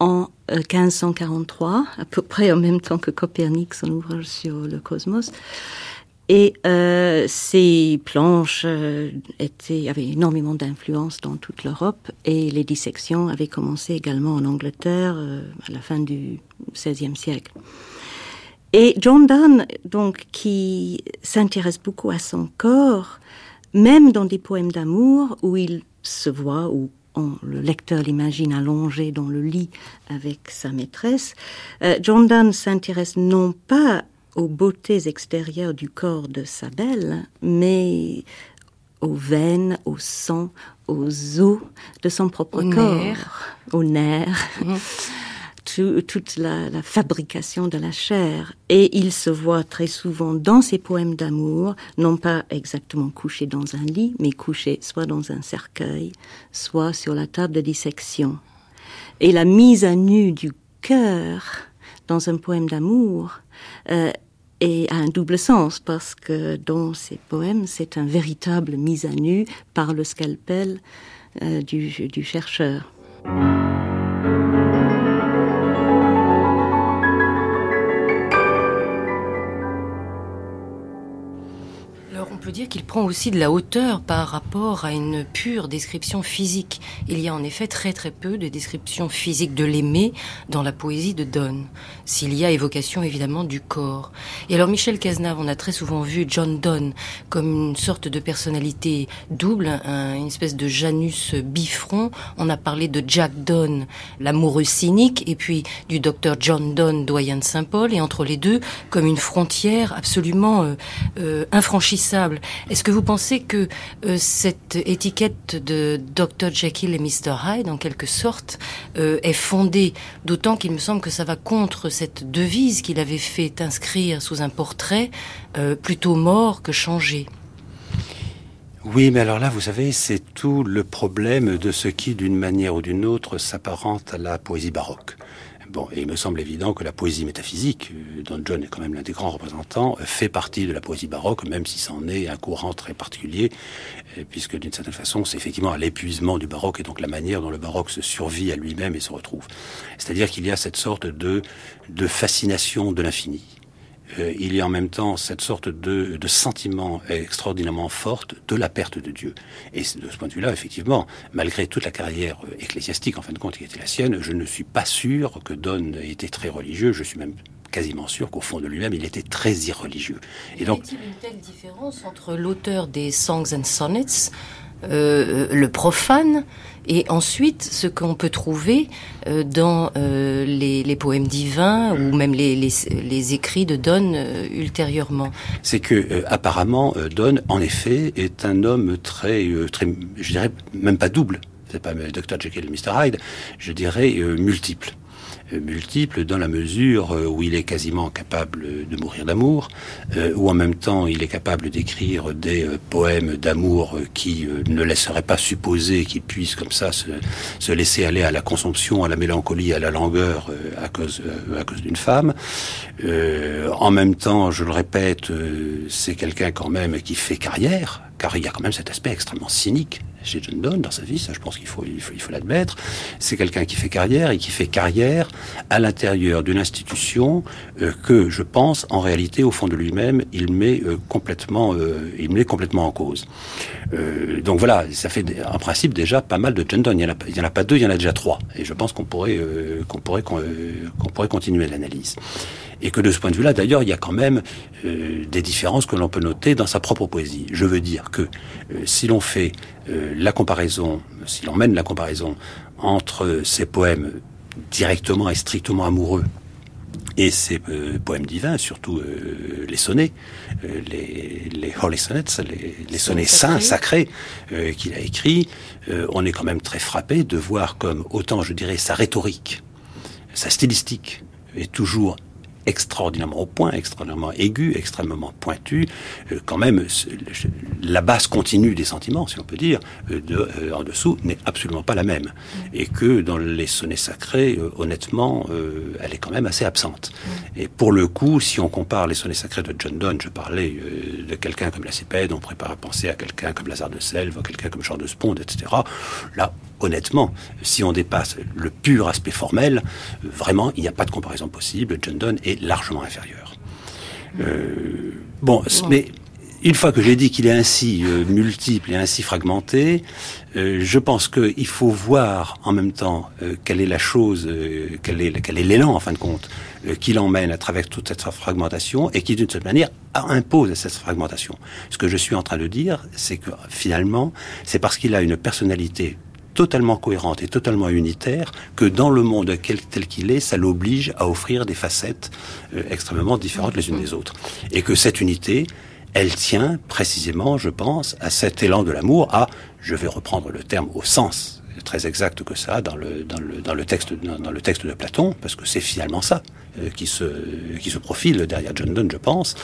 en 1543, euh, à peu près en même temps que Copernic, son ouvrage sur le cosmos. Et euh, ces planches euh, avaient énormément d'influence dans toute l'Europe et les dissections avaient commencé également en Angleterre euh, à la fin du XVIe siècle. Et John Donne, donc, qui s'intéresse beaucoup à son corps, même dans des poèmes d'amour où il se voit, ou le lecteur l'imagine allongé dans le lit avec sa maîtresse, John Donne s'intéresse non pas aux beautés extérieures du corps de sa belle, mais aux veines, au sang, aux os de son propre corps, aux nerfs. Mmh. toute la, la, fabrication de la chair. Et il se voit très souvent dans ses poèmes d'amour, non pas exactement couché dans un lit, mais couché soit dans un cercueil, soit sur la table de dissection. Et la mise à nu du cœur dans un poème d'amour euh, et a un double sens parce que dans ces poèmes, c'est un véritable mise à nu par le scalpel euh, du chercheur. Peut dire qu'il prend aussi de la hauteur par rapport à une pure description physique. Il y a en effet très très peu de descriptions physiques de l'aimer dans la poésie de Donne, s'il y a évocation évidemment du corps. Et alors Michel Cazenave, on a très souvent vu John Donne comme une sorte de personnalité double, une espèce de Janus bifront. On a parlé de Jack Donne, l'amoureux cynique, et puis du docteur John Donne, doyen de Saint-Paul, et entre les deux, comme une frontière absolument euh, euh, infranchissable est-ce que vous pensez que euh, cette étiquette de Dr Jekyll et Mr Hyde, en quelque sorte, euh, est fondée, d'autant qu'il me semble que ça va contre cette devise qu'il avait fait inscrire sous un portrait, euh, plutôt mort que changé. Oui, mais alors là, vous savez, c'est tout le problème de ce qui, d'une manière ou d'une autre, s'apparente à la poésie baroque. Bon, et il me semble évident que la poésie métaphysique, euh, dont John est quand même l'un des grands représentants, euh, fait partie de la poésie baroque, même si c'en est un courant très particulier, euh, puisque d'une certaine façon, c'est effectivement à l'épuisement du baroque et donc la manière dont le baroque se survit à lui-même et se retrouve. C'est-à-dire qu'il y a cette sorte de, de fascination de l'infini euh, il y a en même temps cette sorte de, sentiment extraordinairement forte de la perte de Dieu. Et de ce point de vue-là, effectivement, malgré toute la carrière euh, ecclésiastique, en fin de compte, qui était la sienne, je ne suis pas sûr que Donne était très religieux. Je suis même quasiment sûr qu'au fond de lui-même, il était très irreligieux. Et donc, y a une telle différence entre l'auteur des Songs and Sonnets, euh, le profane, et ensuite ce qu'on peut trouver euh, dans euh, les, poèmes divins ou même les, écrits de Donne euh, ultérieurement. C'est que apparemment Donne, en effet, est un homme très, très, je dirais même pas double. C'est pas Dr Jekyll et Mr Hyde, je dirais multiple. Euh, multiple dans la mesure euh, où il est quasiment capable de mourir d'amour, euh, où en même temps il est capable d'écrire des poèmes d'amour qui ne laisseraient pas supposer qu'il puisse comme ça se, laisser aller à la consomption, à la mélancolie, à la langueur à cause, à cause d'une femme. en même temps, je le répète, c'est quelqu'un quand même qui fait carrière, car il y a quand même cet aspect extrêmement cynique chez John Donne dans sa vie, ça je pense qu'il faut il faut, il l'admettre. C'est quelqu'un qui fait carrière et qui fait carrière à l'intérieur d'une institution euh, que je pense en réalité au fond de lui-même il met euh, complètement euh, il met complètement en cause. donc voilà, ça fait en principe déjà pas mal de John Donne. Il a, en a pas deux, il y en a déjà trois. Et je pense qu'on pourrait qu'on pourrait qu'on pourrait continuer l'analyse et que de ce point de vue-là, d'ailleurs, il y a quand même euh, des différences que l'on peut noter dans sa propre poésie. Je veux dire que euh, si l'on fait euh, la comparaison, si l'on mène la comparaison entre ces poèmes directement et strictement amoureux et ces poèmes divins, surtout les sonnets, les, les, holy sonnets, les, les sonnets saints, sacrés qu'il a écrits, on est quand même très frappé de voir comme autant, je dirais, sa rhétorique, sa stylistique est toujours extraordinairement au point, extraordinairement aigu, extrêmement pointu, euh, quand même la base continue des sentiments, si on peut dire, euh, de, euh, en dessous n'est absolument pas la même, mm. et que dans les sonnets sacrés, honnêtement, elle est quand même assez absente. Mm. Et pour le coup, si on compare les sonnets sacrés de John Donne, je parlais de quelqu'un comme la Cépède, on prépare à penser à quelqu'un comme Lazare de Selve, à quelqu'un comme Jean de Sponde, etc. Là, honnêtement, si on dépasse le pur aspect formel, vraiment, il n'y a pas de comparaison possible. John Donne est largement inférieur. Euh, bon, mais une fois que j'ai dit qu'il est ainsi euh, multiple et ainsi fragmenté, euh, je pense qu'il faut voir en même temps euh, quelle est la chose, quel est quel est l'élan en fin de compte qui l'emmène à travers toute cette fragmentation et qui d'une certaine manière impose cette fragmentation. Ce que je suis en train de dire, c'est que finalement, c'est parce qu'il a une personnalité totalement cohérente et totalement unitaire que dans le monde tel qu'il est, ça l'oblige à offrir des facettes extrêmement différentes les unes des autres. Et que cette unité, elle tient précisément, je pense, à cet élan de l'amour, à, je vais reprendre le terme au sens très exact que ça dans le, dans le, dans le, texte, dans, le texte de Platon, parce que c'est finalement ça euh, qui, se, qui se profile derrière John Donne, je pense,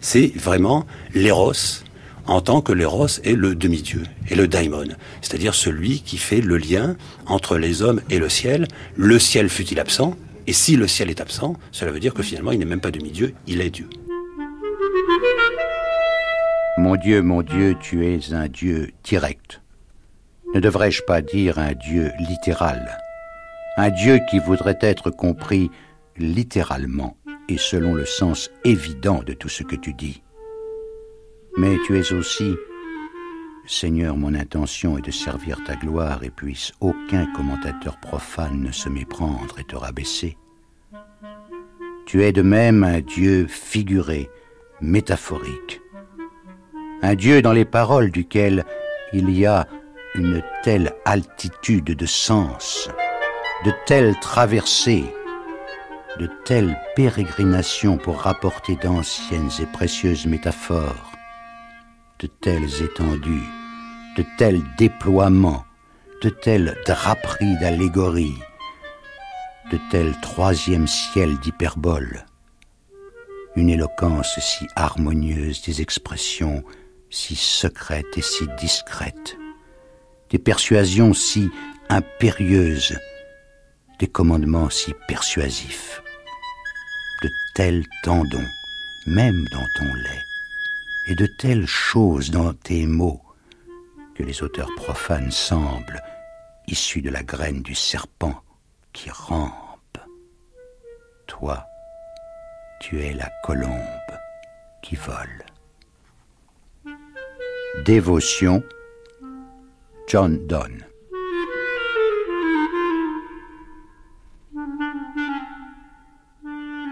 c'est vraiment l'éros, en tant que l'éros est le demi-dieu, et le daimon, c'est-à-dire celui qui fait le lien entre les hommes et le ciel, le ciel fut-il absent, et si le ciel est absent, cela veut dire que finalement il n'est même pas demi-dieu, il est Dieu. Mon Dieu, mon Dieu, tu es un Dieu direct. Ne devrais-je pas dire un Dieu littéral? Un Dieu qui voudrait être compris littéralement et selon le sens évident de tout ce que tu dis. Mais tu es aussi, Seigneur, mon intention est de servir ta gloire et puisse aucun commentateur profane ne se méprendre et te rabaisser. Tu es de même un Dieu figuré, métaphorique, un Dieu dans les paroles duquel il y a une telle altitude de sens, de telles traversées, de telles pérégrinations pour rapporter d'anciennes et précieuses métaphores, de telles étendues, de tels déploiements, de telles draperies d'allégories, de tels troisième ciel d'hyperbole, une éloquence si harmonieuse des expressions si secrète et si discrète, des persuasions si impérieuses, des commandements si persuasifs, de tels tendons, même dans ton lait, et de telles choses dans tes mots, que les auteurs profanes semblent issus de la graine du serpent qui rampe. Toi, tu es la colombe qui vole. Dévotion, John Donne.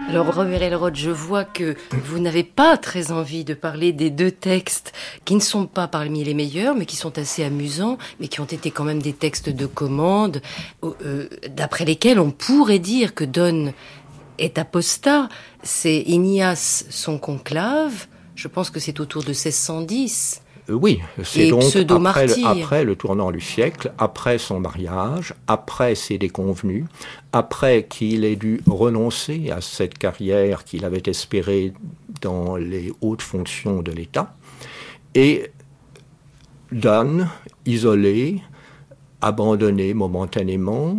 Alors, Robert Elrod, je vois que vous n'avez pas très envie de parler des deux textes qui ne sont pas parmi les meilleurs, mais qui sont assez amusants, mais qui ont été quand même des textes de commande, euh, d'après lesquels on pourrait dire que Donne est apostat. C'est Ignace son conclave. Je pense que c'est autour de 1610. Euh, oui, c'est donc après le, après le, tournant du siècle, après son mariage, après ses déconvenus, après qu'il ait dû renoncer à cette carrière qu'il avait espérée dans les hautes fonctions de l'État, et donne, isolé, abandonné momentanément,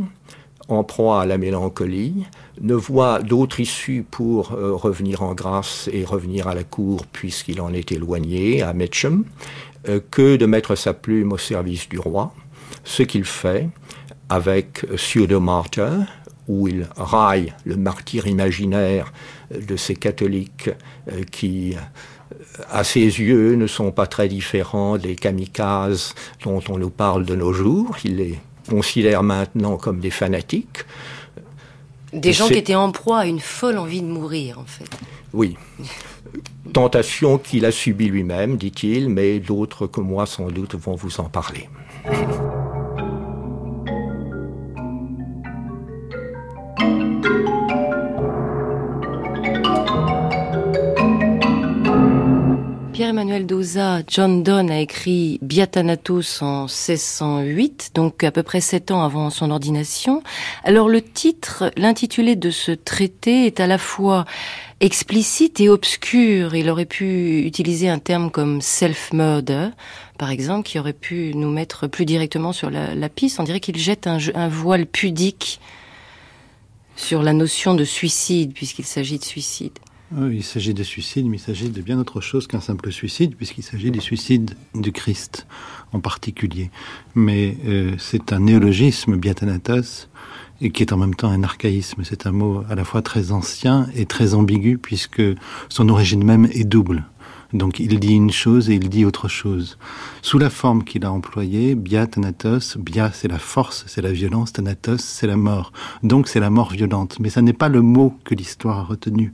en proie à la mélancolie, ne voit d'autre issue pour euh, revenir en grâce et revenir à la cour puisqu'il en est éloigné à Metchem, euh, que de mettre sa plume au service du roi, ce qu'il fait avec Pseudo Martyr, où il raille le martyr imaginaire de ces catholiques euh, qui, à ses yeux, ne sont pas très différents des kamikazes dont on nous parle de nos jours. Il les considère maintenant comme des fanatiques. Des gens qui étaient en proie à une folle envie de mourir, en fait. Oui. Tentation qu'il a subie lui-même, dit-il, mais d'autres que moi, sans doute, vont vous en parler. Pierre-Emmanuel Doza, John Donne a écrit Biathanatos en 1608, donc à peu près sept ans avant son ordination. Alors le titre, l'intitulé de ce traité est à la fois explicite et obscur. Il aurait pu utiliser un terme comme self-murder, par exemple, qui aurait pu nous mettre plus directement sur la, piste. On dirait qu'il jette un voile pudique sur la notion de suicide, puisqu'il s'agit de suicide. Il s'agit de suicide, mais il s'agit de bien autre chose qu'un simple suicide, puisqu'il s'agit du suicide du Christ en particulier. Mais euh, c'est un néologisme, biathanatos, et qui est en même temps un archaïsme. C'est un mot à la fois très ancien et très ambigu, puisque son origine même est double. Donc il dit une chose et il dit autre chose. Sous la forme qu'il a employée, bia thanatos, bia c'est la force, c'est la violence, thanatos c'est la mort. Donc c'est la mort violente. Mais ça n'est pas le mot que l'histoire a retenu.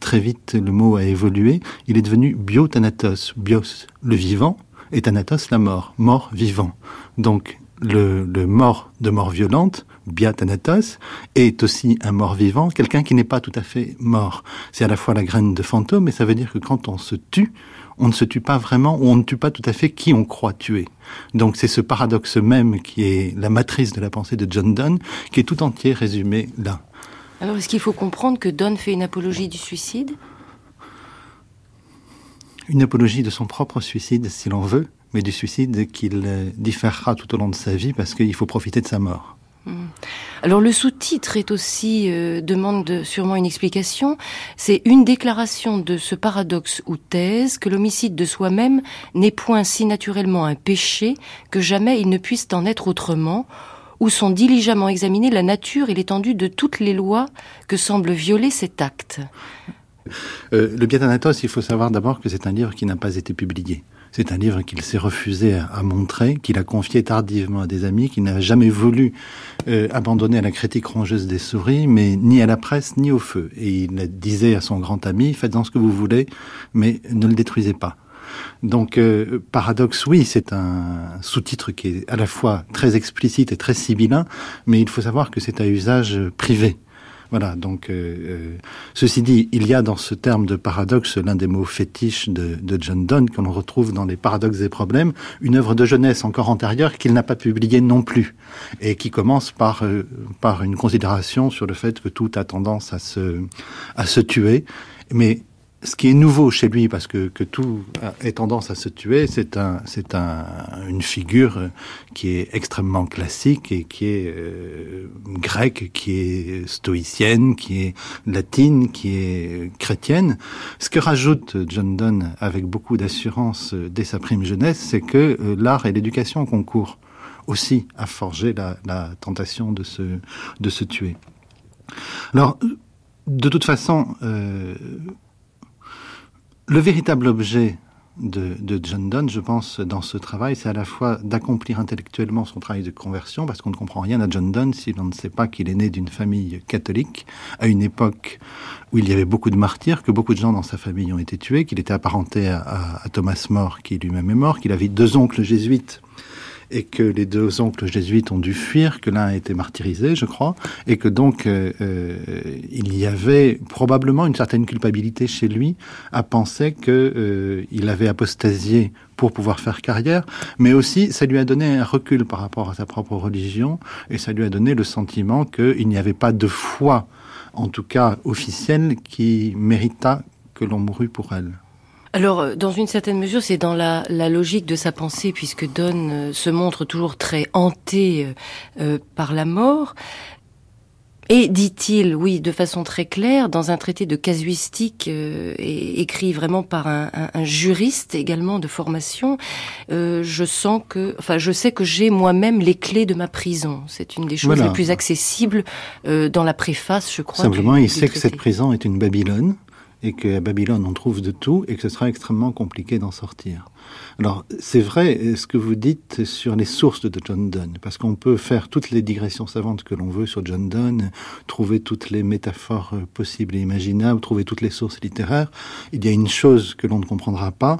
Très vite, le mot a évolué. Il est devenu biothanatos, bios, le vivant, et thanatos, la mort, mort vivant. Donc le, le mort de mort violente, biathanatos, est aussi un mort vivant, quelqu'un qui n'est pas tout à fait mort. C'est à la fois la graine de fantôme, mais ça veut dire que quand on se tue, on ne se tue pas vraiment ou on ne tue pas tout à fait qui on croit tuer. Donc c'est ce paradoxe même qui est la matrice de la pensée de John Donne, qui est tout entier résumé là. Alors est-ce qu'il faut comprendre que Donne fait une apologie du suicide? Une apologie de son propre suicide, si l'on veut, mais du suicide qu'il euh, différera tout au long de sa vie parce qu'il faut profiter de sa mort. Hmm. Alors le sous-titre est aussi euh, demande sûrement une explication. C'est une déclaration de ce paradoxe ou thèse que l'homicide de soi-même n'est point si naturellement un péché que jamais il ne puisse en être autrement, où sont diligemment examinées la nature et l'étendue de toutes les lois que semble violer cet acte. Euh, le Biathanatos, il faut savoir d'abord que c'est un livre qui n'a pas été publié. C'est un livre qu'il s'est refusé à, montrer, qu'il a confié tardivement à des amis, qu'il n'a jamais voulu euh, abandonner à la critique rongeuse des souris, mais ni à la presse ni au feu. Et il disait à son grand ami, faites-en ce que vous voulez, mais ne le détruisez pas. Donc, euh, paradoxe, oui, c'est un sous-titre qui est à la fois très explicite et très sibyllin, mais il faut savoir que c'est à usage privé. Voilà, donc euh, euh, ceci dit, il y a dans ce terme de paradoxe l'un des mots fétiches de, John Donne qu'on retrouve dans les paradoxes et problèmes, une œuvre de jeunesse encore antérieure qu'il n'a pas publiée non plus et qui commence par euh, par une considération sur le fait que tout a tendance à se à se tuer, mais ce qui est nouveau chez lui, parce que, que tout est tendance à se tuer, c'est un, c'est un, une figure qui est extrêmement classique et qui est euh, grecque, qui est stoïcienne, qui est latine, qui est chrétienne. Ce que rajoute John Donne avec beaucoup d'assurance dès sa prime jeunesse, c'est que euh, l'art et l'éducation concourent aussi à forger la, la tentation de se, de se tuer. Alors, de toute façon, euh, le véritable objet de, John Donne, je pense, dans ce travail, c'est à la fois d'accomplir intellectuellement son travail de conversion, parce qu'on ne comprend rien à John Donne si l'on ne sait pas qu'il est né d'une famille catholique, à une époque où il y avait beaucoup de martyrs, que beaucoup de gens dans sa famille ont été tués, qu'il était apparenté à Thomas More, qui lui-même est mort, qu'il avait deux oncles jésuites et que les deux oncles jésuites ont dû fuir, que l'un a été martyrisé, je crois, et que donc euh, euh, il y avait probablement une certaine culpabilité chez lui à penser que euh, avait apostasié pour pouvoir faire carrière, mais aussi ça lui a donné un recul par rapport à sa propre religion et ça lui a donné le sentiment qu'il n'y avait pas de foi, en tout cas officielle, qui mérita que l'on mourût pour elle. Alors, euh, dans une certaine mesure, c'est dans la, logique de sa pensée, puisque Donne euh, se montre toujours très hanté euh, par la mort. Et dit-il, oui, de façon très claire, dans un traité de casuistique écrit vraiment par un, juriste également de formation, je sens que, enfin, je sais que j'ai moi-même les clés de ma prison. C'est une des choses les plus accessibles dans la préface, je crois. Simplement, il sait que cette prison est une Babylone et qu'à Babylone on trouve de tout et que ce sera extrêmement compliqué d'en sortir. Alors c'est vrai ce que vous dites sur les sources de John Donne, parce qu'on peut faire toutes les digressions savantes que l'on veut sur John Donne, trouver toutes les métaphores possibles et imaginables, trouver toutes les sources littéraires. Il y a une chose que l'on ne comprendra pas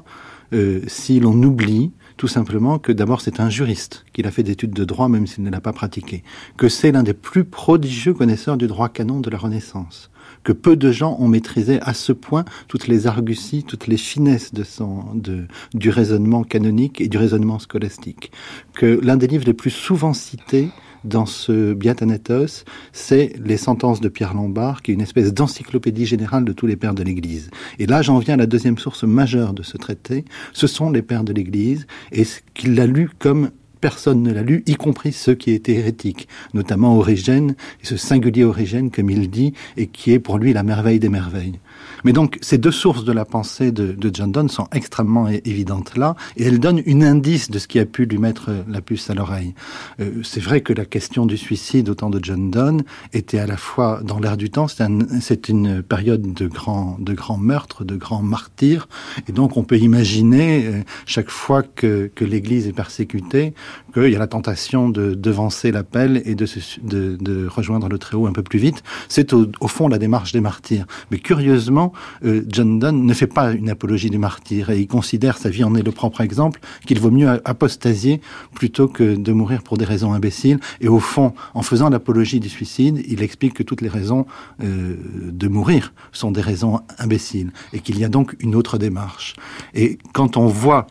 euh, si l'on oublie tout simplement que d'abord c'est un juriste, qu'il a fait d'études de droit même s'il ne l'a pas pratiqué, que c'est l'un des plus prodigieux connaisseurs du droit canon de la Renaissance, que peu de gens ont maîtrisé à ce point toutes les arguties, toutes les finesses du raisonnement canonique et du raisonnement scolastique. Que l'un des livres les plus souvent cités dans ce Biathanatos, c'est les sentences de Pierre Lombard, qui est une espèce d'encyclopédie générale de tous les pères de l'Église. Et là, j'en viens à la deuxième source majeure de ce traité, ce sont les pères de l'Église, et qu'il l'a lu comme personne ne l'a lu, y compris ceux qui étaient hérétiques, notamment Origène, et ce singulier Origène, comme il dit, et qui est pour lui la merveille des merveilles. Mais donc, ces deux sources de la pensée de, John Donne sont extrêmement évidentes là, et elles donnent une indice de ce qui a pu lui mettre la puce à l'oreille. Euh, c'est vrai que la question du suicide au temps de John Donne était à la fois dans l'air du temps, c'est une période de grands meurtres, de grands martyrs, et donc on peut imaginer euh, chaque fois que, l'Église est persécutée qu'il y a la tentation de devancer l'appel et de, rejoindre le Très-Haut un peu plus vite. C'est au fond la démarche des martyrs. Mais curieusement, euh, John Donne ne fait pas une apologie du martyr et il considère, sa vie en est le propre exemple, qu'il vaut mieux apostasier plutôt que de mourir pour des raisons imbéciles. Et au fond, en faisant l'apologie du suicide, il explique que toutes les raisons euh, de mourir sont des raisons imbéciles et qu'il y a donc une autre démarche. Et quand on voit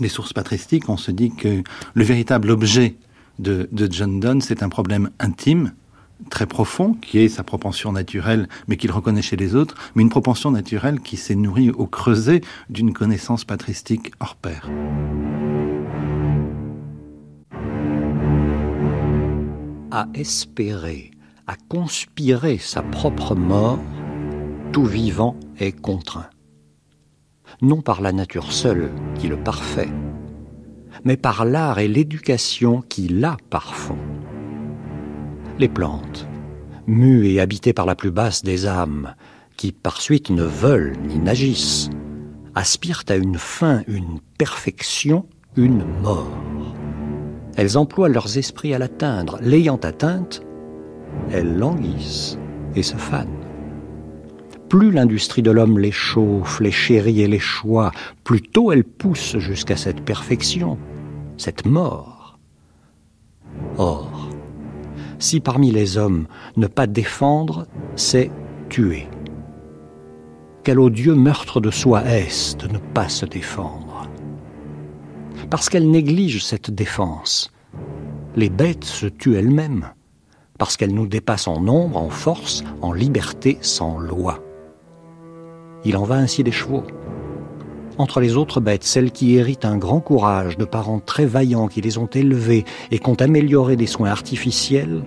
les sources patristiques, on se dit que le véritable objet de, de John Donne, c'est un problème intime, très profond, qui est sa propension naturelle, mais qu'il reconnaît chez les autres, mais une propension naturelle qui s'est nourrie au creuset d'une connaissance patristique hors pair. À espérer, à conspirer sa propre mort, tout vivant est contraint. Non par la nature seule, qui le parfait, mais par l'art et l'éducation qui la parfont les plantes, mues et habitées par la plus basse des âmes, qui par suite ne veulent ni n'agissent, aspirent à une fin, une perfection, une mort. Elles emploient leurs esprits à l'atteindre, l'ayant atteinte, elles languissent et se fanent. Plus l'industrie de l'homme les chauffe, les chérit et les choix, plus tôt elle pousse jusqu'à cette perfection, cette mort. Or, si parmi les hommes ne pas défendre, c'est tuer. Quel odieux meurtre de soi est-ce de ne pas se défendre? Parce qu'elles négligent cette défense. Les bêtes se tuent elles-mêmes, parce qu'elles nous dépassent en nombre, en force, en liberté, sans loi. Il en va ainsi des chevaux. Entre les autres bêtes, celles qui héritent un grand courage de parents très vaillants qui les ont élevées et qui ont amélioré des soins artificiels,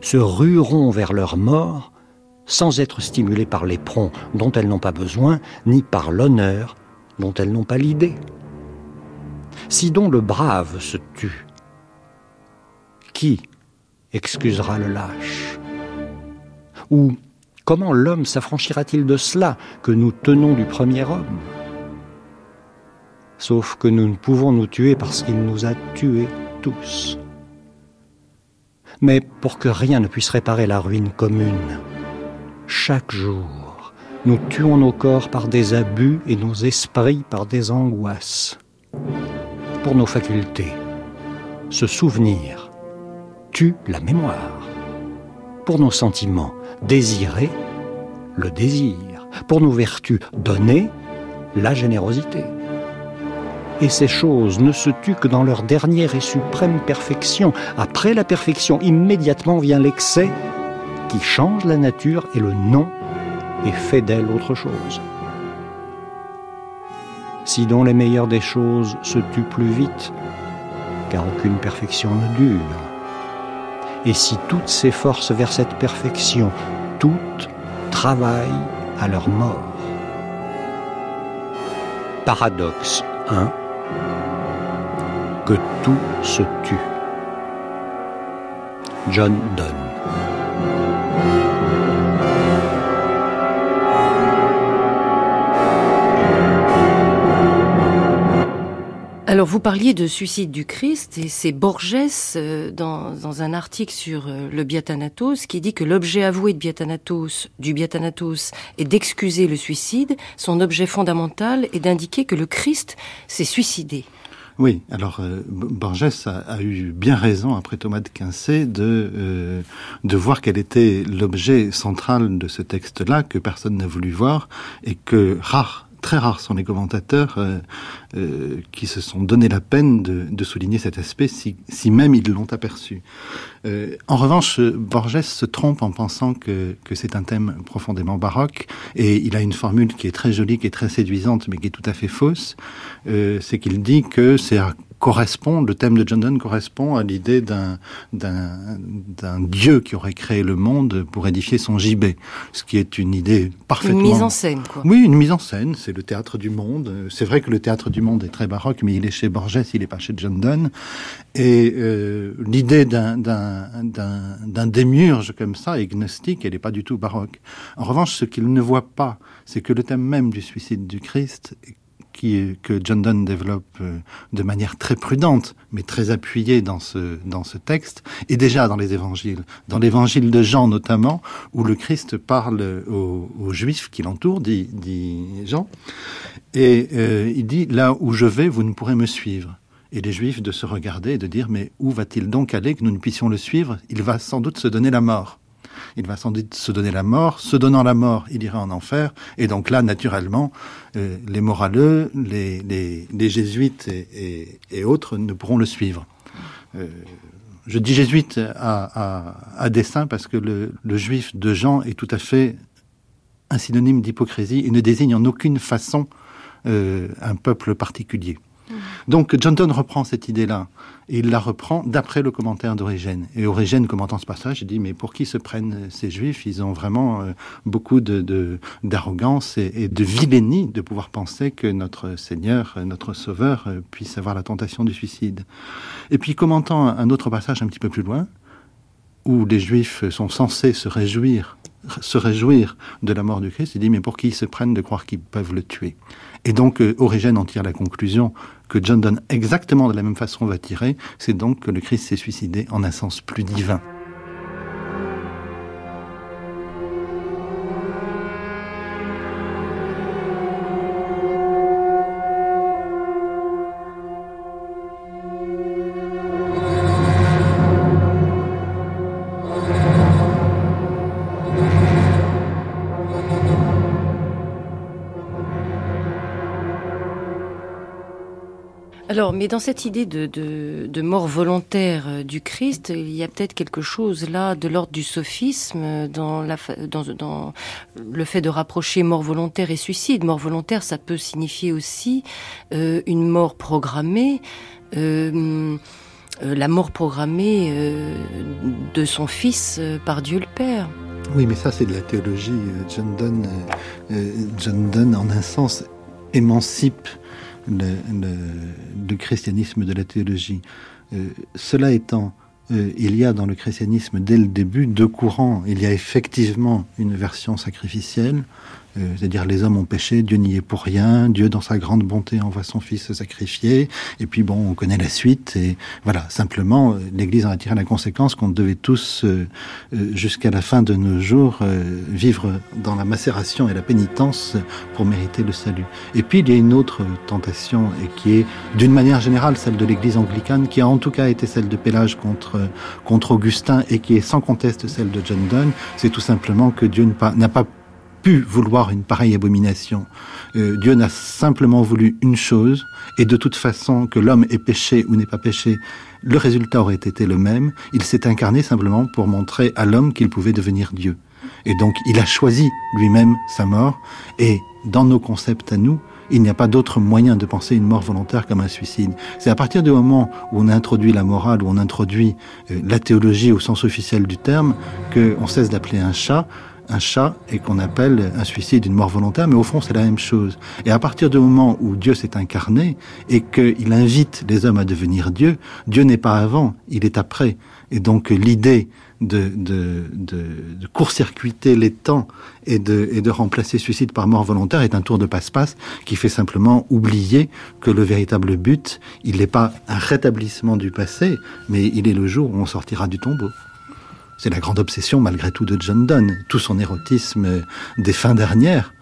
se rueront vers leur mort sans être stimulées par l'éperon dont elles n'ont pas besoin, ni par l'honneur dont elles n'ont pas l'idée. Si donc le brave se tue, qui excusera le lâche? Ou comment l'homme s'affranchira-t-il de cela que nous tenons du premier homme? Sauf que nous ne pouvons nous tuer parce qu'il nous a tués tous. Mais pour que rien ne puisse réparer la ruine commune, chaque jour, nous tuons nos corps par des abus et nos esprits par des angoisses. Pour nos facultés, se souvenir tue la mémoire. Pour nos sentiments, désirer le désir. Pour nos vertus, donner la générosité et ces choses ne se tuent que dans leur dernière et suprême perfection. Après la perfection, immédiatement vient l'excès qui change la nature et le nom et fait d'elle autre chose. Si donc les meilleures des choses se tuent plus vite, car aucune perfection ne dure, et si toutes ces forces vers cette perfection, toutes travaillent à leur mort. Paradoxe 1 que tout se tue. John Donne. Alors vous parliez de suicide du Christ et c'est Borges euh, dans, un article sur euh, le Biathanatos qui dit que l'objet avoué de Biathanatos, du Biathanatos est d'excuser le suicide. Son objet fondamental est d'indiquer que le Christ s'est suicidé. Oui, alors euh, Borges a, eu bien raison, après Thomas de Quincey, de, de voir quel était l'objet central de ce texte-là, que personne n'a voulu voir, et que rare très rares sont les commentateurs euh, euh, qui se sont donné la peine de, souligner cet aspect, si, même ils l'ont aperçu. Euh, en revanche, Borges se trompe en pensant que, c'est un thème profondément baroque, et il a une formule qui est très jolie, qui est très séduisante, mais qui est tout à fait fausse. C'est qu'il dit que c'est correspond, le thème de John Donne correspond à l'idée d'un, d'un, d'un dieu qui aurait créé le monde pour édifier son gibet, ce qui est une idée parfaitement... Une mise en scène, quoi. Oui, une mise en scène, c'est le théâtre du monde. C'est vrai que le théâtre du monde est très baroque, mais il est chez Borges, il n'est pas chez John Donne. Et euh, l'idée d'un, d'un, d'un, d'un démiurge comme ça, agnostique, elle n'est pas du tout baroque. En revanche, ce qu'il ne voit pas, c'est que le thème même du suicide du Christ que John Donne développe euh, de manière très prudente, mais très appuyée dans ce, dans ce texte, et déjà dans les évangiles. Dans l'évangile de Jean notamment, où le Christ parle aux, Juifs qui l'entourent, dit, dit Jean, et euh, il dit, là où je vais, vous ne pourrez me suivre. Et les Juifs de se regarder et de dire, mais où va-t-il donc aller que nous ne puissions le suivre? Il va sans doute se donner la mort il va sans doute se donner la mort. Se donnant la mort, il ira en enfer. Et donc là, naturellement, euh, les moraleux, les, jésuites et, autres ne pourront le suivre. Euh, je dis jésuite à, dessein parce que le, le juif de Jean est tout à fait un synonyme d'hypocrisie et ne désigne en aucune façon euh, un peuple particulier. Donc John Donne reprend cette idée-là et il la reprend d'après le commentaire d'Origène. Et Origène, commentant ce passage, dit mais pour qui se prennent ces Juifs? Ils ont vraiment euh, beaucoup de d'arrogance et, et, de de pouvoir penser que notre Seigneur, notre Sauveur, euh, puisse avoir la tentation du suicide. Et puis commentant un autre passage un petit peu plus loin, où les Juifs sont censés se réjouir se réjouir de la mort du Christ, il dit mais pour qui se prennent de croire qu'ils peuvent le tuer? Et donc euh, Origène en tire la conclusion que John Donne exactement de la même façon va tirer, c'est donc que le Christ s'est suicidé en un sens plus divin. Alors, mais dans cette idée de, mort volontaire euh, du Christ, il y a peut-être quelque chose là de l'ordre du sophisme dans, le fait de rapprocher mort volontaire et suicide. Mort volontaire, ça peut signifier aussi euh, une mort programmée. Euh, la mort programmée de son fils par Dieu le Père. Oui, mais ça c'est de la théologie. John Donne, John Donne en un sens émancipe le, le, christianisme de la théologie. Euh, cela étant, euh, il y a dans le christianisme dès le début deux courants. Il y a effectivement une version sacrificielle, c'est-à-dire les hommes ont péché, Dieu n'y est pour rien, Dieu dans sa grande bonté envoie son fils se sacrifier, et puis bon, on connaît la suite, et voilà, simplement, l'Église en a tiré la conséquence qu'on devait tous, euh, jusqu'à la fin de nos jours, euh, vivre dans la macération et la pénitence pour mériter le salut. Et puis il y a une autre tentation, et qui est, d'une manière générale, celle de l'Église anglicane, qui a en tout cas été celle de Pélage contre, contre Augustin, et qui est sans conteste celle de John Donne, c'est tout simplement que Dieu n'a pas pu vouloir une pareille abomination. Euh, Dieu n'a simplement voulu une chose, et de toute façon, que l'homme ait péché ou n'ait pas péché, le résultat aurait été le même. Il s'est incarné simplement pour montrer à l'homme qu'il pouvait devenir Dieu. Et donc, il a choisi lui-même sa mort, et dans nos concepts à nous, il n'y a pas d'autre moyen de penser une mort volontaire comme un suicide. C'est à partir du moment où on introduit la morale, où on introduit euh, la théologie au sens officiel du terme, qu'on cesse d'appeler un chat un chat et qu'on appelle un suicide une mort volontaire, mais au fond c'est la même chose. Et à partir du moment où Dieu s'est incarné et qu'il invite les hommes à devenir Dieu, Dieu n'est pas avant, il est après. Et donc l'idée de, de, de, court-circuiter les temps et de, et de remplacer suicide par mort volontaire est un tour de passe-passe qui fait simplement oublier que le véritable but, il n'est pas un rétablissement du passé, mais il est le jour où on sortira du tombeau. C'est la grande obsession malgré tout de John Donne, tout son érotisme des fins dernières.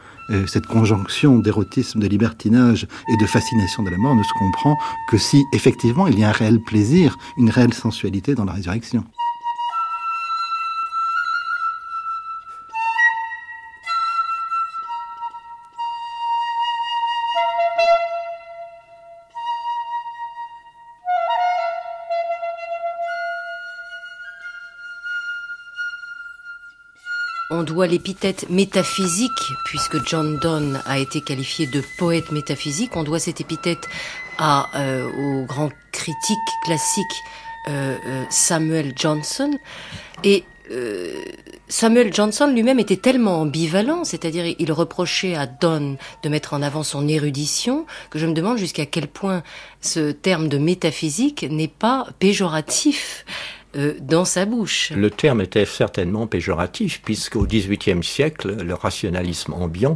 Cette conjonction d'érotisme, de libertinage et de fascination de la mort ne se comprend que si effectivement il y a un réel plaisir, une réelle sensualité dans la résurrection. On doit l'épithète métaphysique, puisque John Donne a été qualifié de poète métaphysique, on doit cette épithète à, au grand critique classique Samuel Johnson. Et Samuel Johnson lui-même était tellement ambivalent, c'est-à-dire il reprochait à Donne de mettre en avant son érudition, que je me demande jusqu'à quel point ce terme de métaphysique n'est pas péjoratif. Euh, dans sa bouche. Le terme était certainement péjoratif, puisqu'au XVIIIe siècle, le rationalisme ambiant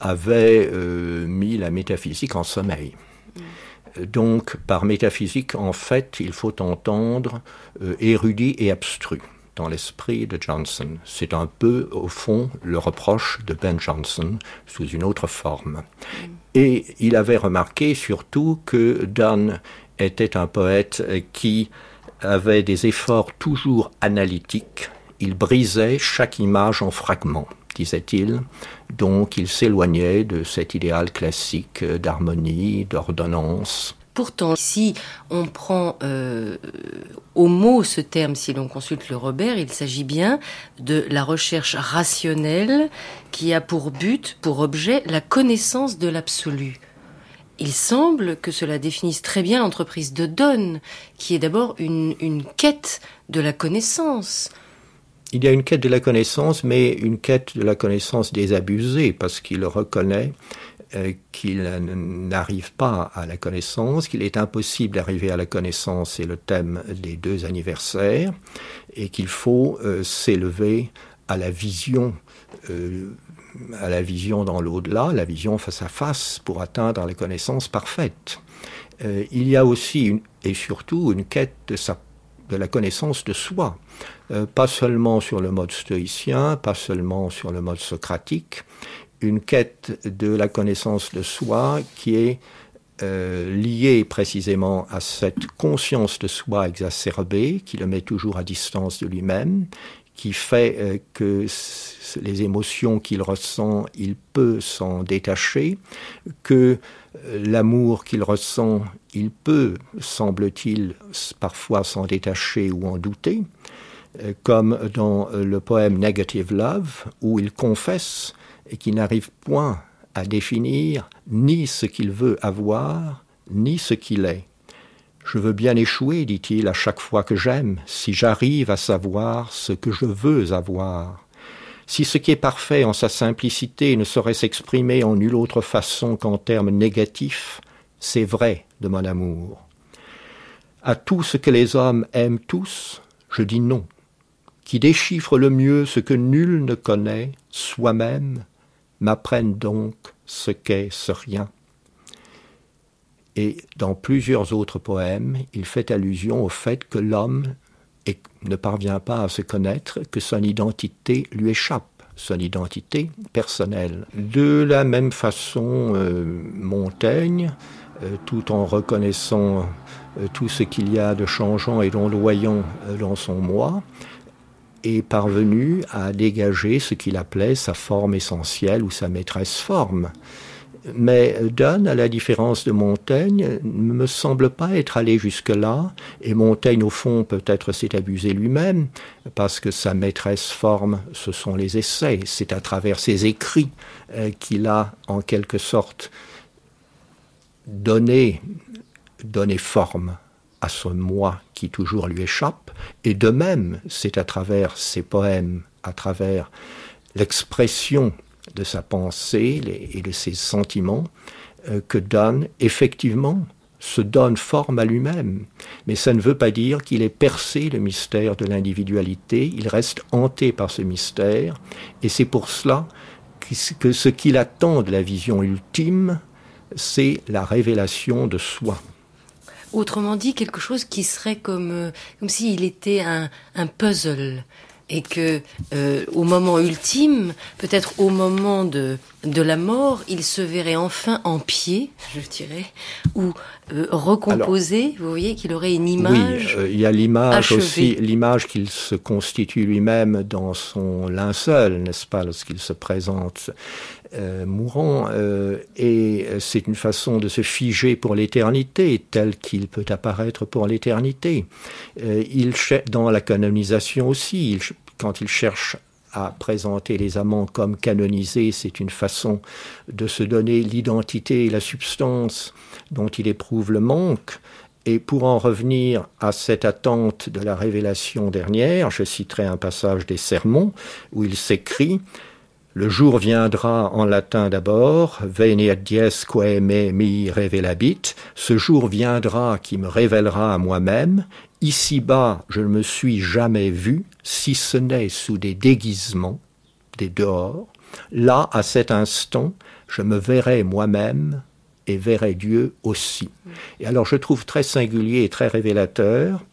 avait euh, mis la métaphysique en sommeil. Mm. Donc, par métaphysique, en fait, il faut entendre euh, érudit et abstru dans l'esprit de Johnson. C'est un peu, au fond, le reproche de Ben Jonson sous une autre forme. Mm. Et il avait remarqué surtout que Donne était un poète qui avait des efforts toujours analytiques. Il brisait chaque image en fragments, disait-il. Donc il s'éloignait de cet idéal classique d'harmonie, d'ordonnance. Pourtant, si on prend euh, au mot ce terme, si l'on consulte le Robert, il s'agit bien de la recherche rationnelle qui a pour but, pour objet, la connaissance de l'absolu. Il semble que cela définisse très bien l'entreprise de Donne, qui est d'abord une, quête de la connaissance. Il y a une quête de la connaissance, mais une quête de la connaissance désabusée, parce qu'il reconnaît euh, qu'il n'arrive pas à la connaissance, qu'il est impossible d'arriver à la connaissance, c'est le thème des deux anniversaires, et qu'il faut euh, s'élever à la vision, euh, à la vision dans l'au-delà, la vision face à face, pour atteindre la connaissance parfaite. il y a aussi et surtout une quête de, la connaissance de soi, pas seulement sur le mode stoïcien, pas seulement sur le mode socratique, une quête de la connaissance de soi qui est euh, liée précisément à cette conscience de soi exacerbée qui le met toujours à distance de lui-même, qui fait euh, que les émotions qu'il ressent, il peut s'en détacher, que euh, l'amour qu'il ressent, il peut, semble-t-il, parfois s'en détacher ou en douter, comme dans le poème Negative Love, où il confesse et qui n'arrive point à définir ni ce qu'il veut avoir, ni ce qu'il est. Je veux bien échouer, dit-il, à chaque fois que j'aime, si j'arrive à savoir ce que je veux avoir. Si ce qui est parfait en sa simplicité ne saurait s'exprimer en nulle autre façon qu'en termes négatifs, c'est vrai de mon amour. À tout ce que les hommes aiment tous, je dis non. Qui déchiffre le mieux ce que nul ne connaît, soi-même, m'apprennent donc ce qu'est ce rien. Et dans plusieurs autres poèmes, il fait allusion au fait que l'homme ne parvient pas à se connaître, que son identité lui échappe, son identité personnelle. De la même façon, euh, Montaigne, euh, tout en reconnaissant euh, tout ce qu'il y a de changeant et d'ondoyant dans son moi, est parvenu à dégager ce qu'il appelait sa forme essentielle ou sa maîtresse forme. Mais Donne, à la différence de Montaigne, ne me semble pas être allé jusque-là, et Montaigne, au fond, peut-être s'est abusé lui-même, parce que sa maîtresse forme, ce sont les essais, c'est à travers ses écrits euh, qu'il a, en quelque sorte, donné, donné forme à ce moi qui toujours lui échappe, et de même, c'est à travers ses poèmes, à travers l'expression de sa pensée et de ses sentiments, euh, que Donne, effectivement, se donne forme à lui-même. Mais ça ne veut pas dire qu'il ait percé le mystère de l'individualité, il reste hanté par ce mystère, et c'est pour cela que ce qu'il attend de la vision ultime, c'est la révélation de soi. Autrement dit, quelque chose qui serait comme, euh, comme s'il était un, un puzzle et que euh, au moment ultime, peut-être au moment de, de la mort, il se verrait enfin en pied, je dirais, ou euh, recomposé. vous voyez qu'il aurait une image. Oui, il y a l'image aussi, l'image qu'il se constitue lui-même dans son linceul, n'est-ce pas, lorsqu'il se présente euh, mourant, euh, et c'est une façon de se figer pour l'éternité, tel qu'il peut apparaître pour l'éternité. Euh, dans la canonisation aussi, quand il cherche à présenter les amants comme canonisés, c'est une façon de se donner l'identité et la substance dont il éprouve le manque. Et pour en revenir à cette attente de la révélation dernière, je citerai un passage des sermons où il s'écrit le jour viendra en latin d'abord, veniat dies quae me mi revelabit, ce jour viendra qui me révélera à moi-même, ici-bas je ne me suis jamais vu, si ce n'est sous des déguisements, des dehors, là, à cet instant, je me verrai moi-même et verrai Dieu aussi. Et alors je trouve très singulier et très révélateur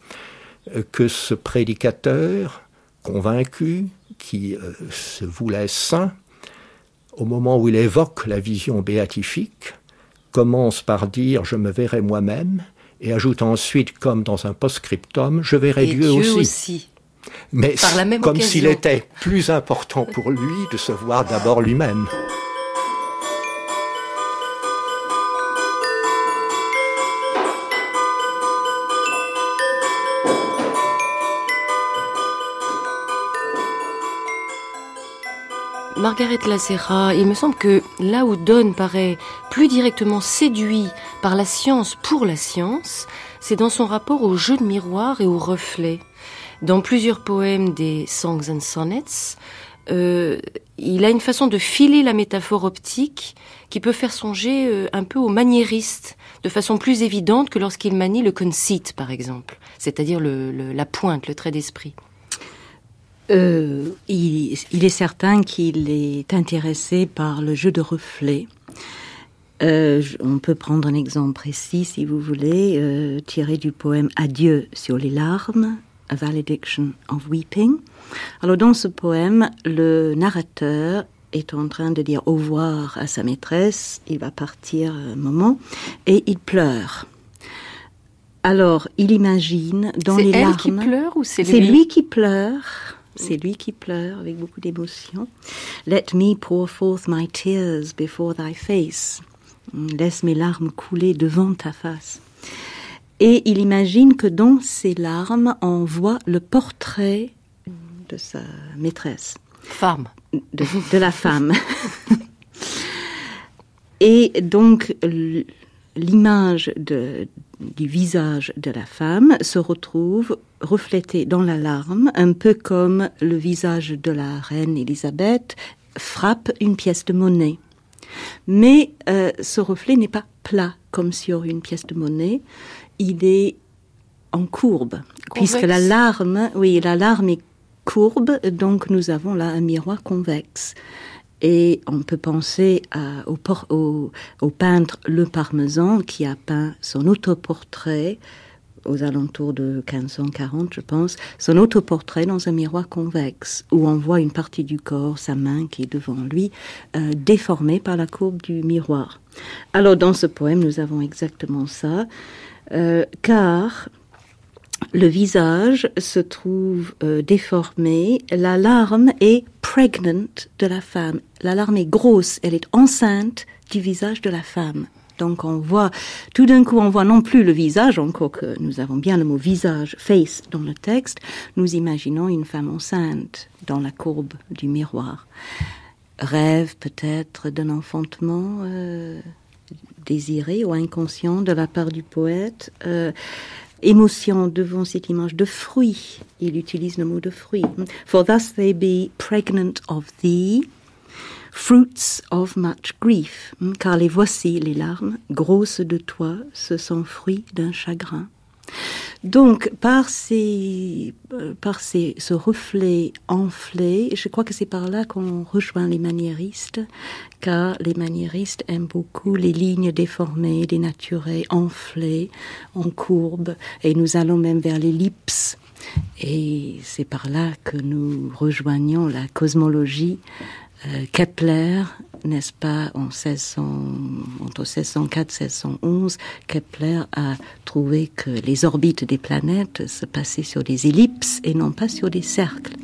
euh, que ce prédicateur convaincu, qui euh, se voulait saint, au moment où il évoque la vision béatifique, commence par dire je me verrai moi-même et ajoute ensuite, comme dans un post-scriptum, je verrai Dieu, aussi. Mais comme s'il était plus important pour lui de se voir d'abord lui-même. Margaret Lacera, il me semble que là où Donne paraît plus directement séduit par la science pour la science, c'est dans son rapport au jeu de miroir et au reflet. Dans plusieurs poèmes des Songs and Sonnets, euh, il a une façon de filer la métaphore optique qui peut faire songer euh, un peu au maniériste, de façon plus évidente que lorsqu'il manie le conceit, par exemple, c'est-à-dire la pointe, le trait d'esprit. Euh, il, est certain qu'il est intéressé par le jeu de reflets. Euh, on peut prendre un exemple précis, si vous voulez, euh, tiré du poème Adieu sur les larmes, A Valediction of Weeping. Alors dans ce poème, le narrateur est en train de dire au revoir à sa maîtresse, il va partir un moment, et il pleure. Alors, il imagine dans les larmes. C'est elle qui pleure ou c'est lui C'est lui qui pleure. C'est lui qui pleure avec beaucoup d'émotion. Let me pour forth my tears before thy face. Laisse mes larmes couler devant ta face. Et il imagine que dans ces larmes, on voit le portrait de sa maîtresse. Femme. De, la femme. Et donc, l'image du visage de la femme se retrouve reflété dans la larme, un peu comme le visage de la reine Élisabeth frappe une pièce de monnaie. Mais euh, ce reflet n'est pas plat comme sur une pièce de monnaie, il est en courbe, puisque la larme, oui, la larme est courbe, donc nous avons là un miroir convexe. Et on peut penser au, peintre Le Parmesan qui a peint son autoportrait aux alentours de 1540, je pense, son autoportrait dans un miroir convexe, où on voit une partie du corps, sa main qui est devant lui, euh, déformée par la courbe du miroir. Alors dans ce poème, nous avons exactement ça, euh, car le visage se trouve euh, déformé, la larme est pregnant de la femme, la larme est grosse, elle est enceinte du visage de la femme. Donc on voit, tout d'un coup, on voit non plus le visage, encore que nous avons bien le mot visage, face dans le texte, nous imaginons une femme enceinte dans la courbe du miroir. Rêve peut-être d'un enfantement euh, désiré ou inconscient de la part du poète. Euh, émotion devant cette image de fruit. Il utilise le mot de fruit. For thus they be pregnant of thee. Fruits of much grief, car les voici, les larmes, grosses de toi, ce sont fruits d'un chagrin. Donc, par, ces, euh, par ces, ce reflet enflé, je crois que c'est par là qu'on rejoint les maniéristes, car les maniéristes aiment beaucoup les lignes déformées, dénaturées, enflées, en courbe, et nous allons même vers l'ellipse. Et c'est par là que nous rejoignons la cosmologie euh, Kepler, n'est-ce pas, en 1600, entre 1604 et 1611, Kepler a trouvé que les orbites des planètes se passaient sur des ellipses et non pas sur des cercles.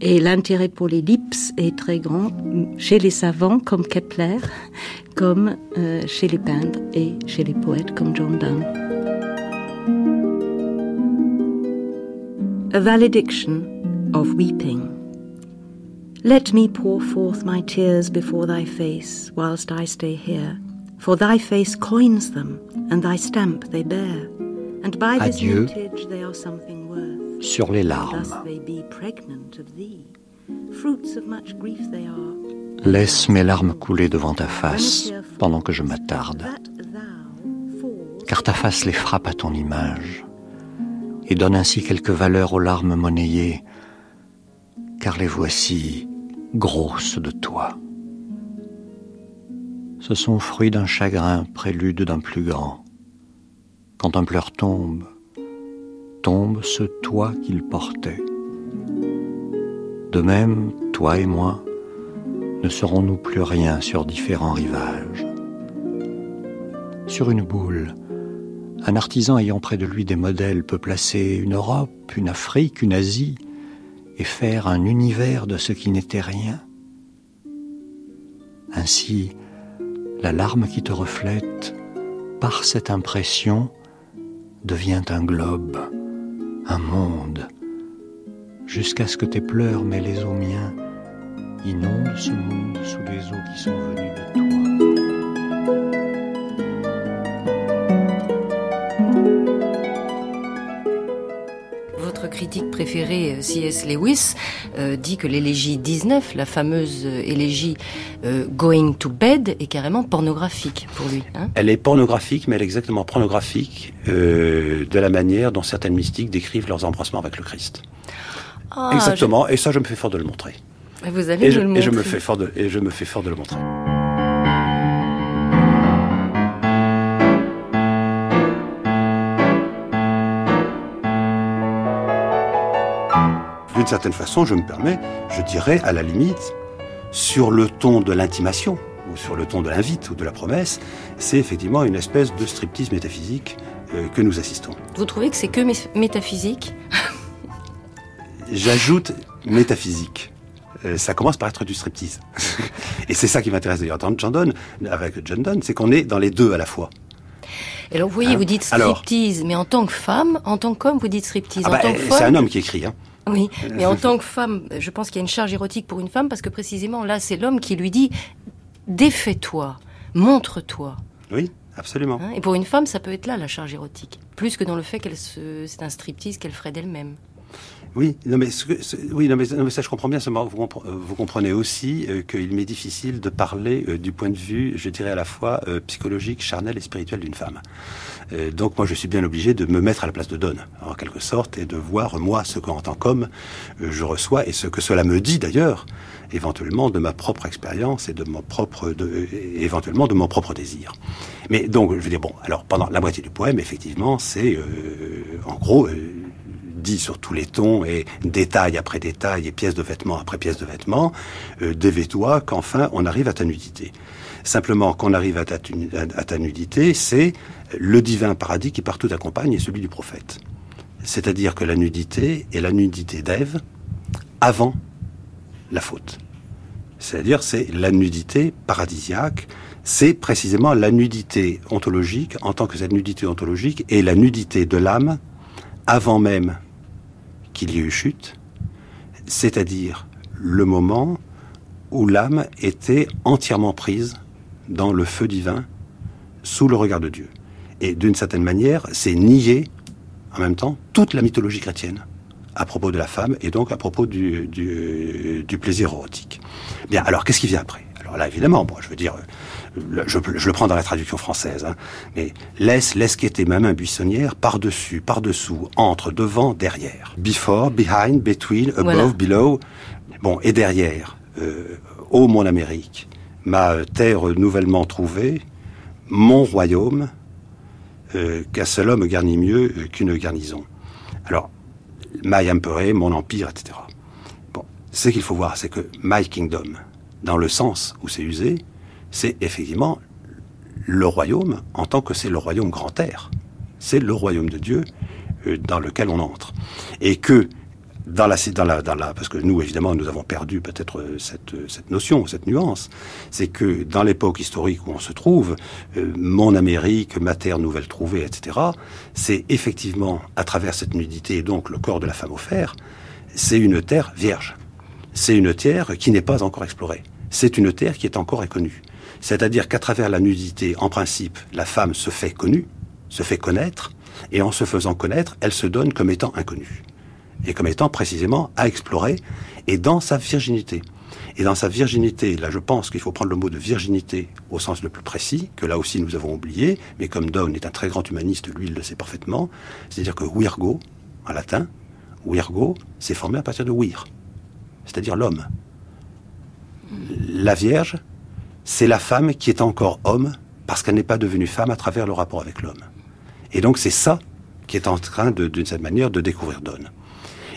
Et l'intérêt pour l'ellipse est très grand chez les savants comme Kepler, comme euh, chez les peintres et chez les poètes comme John Donne. A valediction of weeping. Let me pour forth my tears before thy face, whilst I stay here. For thy face coins them, and thy stamp they bear. And by this Adieu. vintage they are something worth. sur les Thus larmes. they be pregnant of thee. Fruits of much grief they are. Laisse mes larmes couler devant ta face pendant que je m'attarde, car ta face les frappe à ton image et donne ainsi quelque valeur aux larmes monnayées, car les voici grosses de toi. Ce sont fruits d'un chagrin, prélude d'un plus grand. Quand un pleur tombe, tombe ce toi qu'il portait. De même, toi et moi, ne serons-nous plus rien sur différents rivages? Sur une boule, un artisan ayant près de lui des modèles peut placer une Europe, une Afrique, une Asie, et faire un univers de ce qui n'était rien. Ainsi, la larme qui te reflète, par cette impression, devient un globe, un monde, jusqu'à ce que tes pleurs mêlés aux miens inondent ce monde sous les eaux qui sont venues. Critique préférée, euh, C.S. Lewis, euh, dit que l'élégie 19, la fameuse euh, élégie euh, Going to Bed, est carrément pornographique pour lui. hein. Elle est pornographique, mais elle est exactement pornographique euh, de la manière dont certaines mystiques décrivent leurs embrassements avec le Christ. Ah, exactement, et ça je me fais fort de le montrer. Vous allez Et je, le et je me montrer. fais fort de, et je me fais fort de le montrer. D'une certaine façon, je me permets, je dirais à la limite, sur le ton de l'intimation, ou sur le ton de l'invite ou de la promesse, c'est effectivement une espèce de striptease métaphysique euh, que nous assistons. Vous trouvez que c'est que mé- métaphysique? J'ajoute métaphysique. Euh, ça commence par être du striptease. Et c'est ça qui m'intéresse d'ailleurs dans John Donne, avec John Donne, c'est qu'on est dans les deux à la fois. Et alors vous voyez, Hein? vous dites Alors striptease, mais en tant que femme, en tant qu'homme, vous dites striptease. Ah bah, que c'est un homme qui écrit. Hein. Oui, mais en tant que femme, je pense qu'il y a une charge érotique pour une femme parce que précisément là, c'est l'homme qui lui dit défais-toi, montre-toi. Oui, absolument. Hein, et pour une femme, ça peut être là la charge érotique, plus que dans le fait qu'elle se, c'est un striptease qu'elle ferait d'elle-même. Oui, non mais, oui, non mais, ça je comprends bien. seulement Vous, euh, vous comprenez aussi euh, qu'il m'est difficile de parler euh, du point de vue, je dirais à la fois psychologique, charnel et spirituel d'une femme. Donc moi je suis bien obligé de me mettre à la place de Donne, en quelque sorte, et de voir moi ce qu'en tant qu'homme je reçois et ce que cela me dit d'ailleurs, éventuellement de ma propre expérience et de mon propre, éventuellement de mon propre désir. Mais donc je veux dire bon, alors pendant la moitié du poème, effectivement, c'est en gros. Dit sur tous les tons et détail après détail et pièce de vêtement après pièce de vêtement, euh, dévais-toi qu'enfin on arrive à ta nudité. Simplement, qu'on arrive à ta nudité, c'est le divin paradis qui partout accompagne et celui du prophète. C'est-à-dire que la nudité est la nudité d'Ève avant la faute. C'est-à-dire c'est la nudité paradisiaque, c'est précisément la nudité ontologique en tant que cette nudité ontologique est la nudité de l'âme avant même qu'il y ait eu chute, c'est-à-dire le moment où l'âme était entièrement prise dans le feu divin, sous le regard de Dieu. Et d'une certaine manière, c'est nier en même temps toute la mythologie chrétienne à propos de la femme et donc à propos du, plaisir érotique. Bien, alors qu'est-ce qui vient après? Alors là, évidemment, bon, je veux dire, le- je, je le prends dans la traduction française, hein, mais laisse, laisse quitter ma main buissonnière par-dessus, par-dessous, entre, devant, derrière. Before, behind, between, above, Voilà. below. Bon, et derrière, euh, ô mon Amérique, ma terre nouvellement trouvée, mon royaume, euh, qu'un seul homme garnit mieux euh, qu'une garnison. Alors, my emperor, mon empire, etc. Bon, ce qu'il faut voir, c'est que my kingdom, dans le sens où c'est usé, c'est effectivement le royaume en tant que c'est le royaume grand air. C'est le royaume de Dieu euh, dans lequel on entre. Et que dans la, dans la, dans la, parce que nous, évidemment, nous avons perdu peut-être euh, cette, euh, cette notion, cette nuance, c'est que dans l'époque historique où on se trouve, mon Amérique, ma terre nouvelle trouvée, etc., c'est effectivement, à travers cette nudité, et donc le corps de la femme offert, c'est une terre vierge. C'est une terre qui n'est pas encore explorée. C'est une terre qui est encore inconnue. C'est-à-dire qu'à travers la nudité, en principe, la femme se fait connue, se fait connaître, et en se faisant connaître, elle se donne comme étant inconnue. Et comme étant précisément à explorer, et dans sa virginité. Et dans sa virginité, là je pense qu'il faut prendre le mot de virginité au sens le plus précis, que là aussi nous avons oublié, mais comme Donne est un très grand humaniste, lui il le sait parfaitement, c'est-à-dire que virgo, en latin, virgo, c'est formé à partir de vir, c'est-à-dire l'homme. La Vierge, c'est la femme qui est encore homme parce qu'elle n'est pas devenue femme à travers le rapport avec l'homme. Et donc c'est ça qui est en train, d'une certaine manière, de découvrir Donne.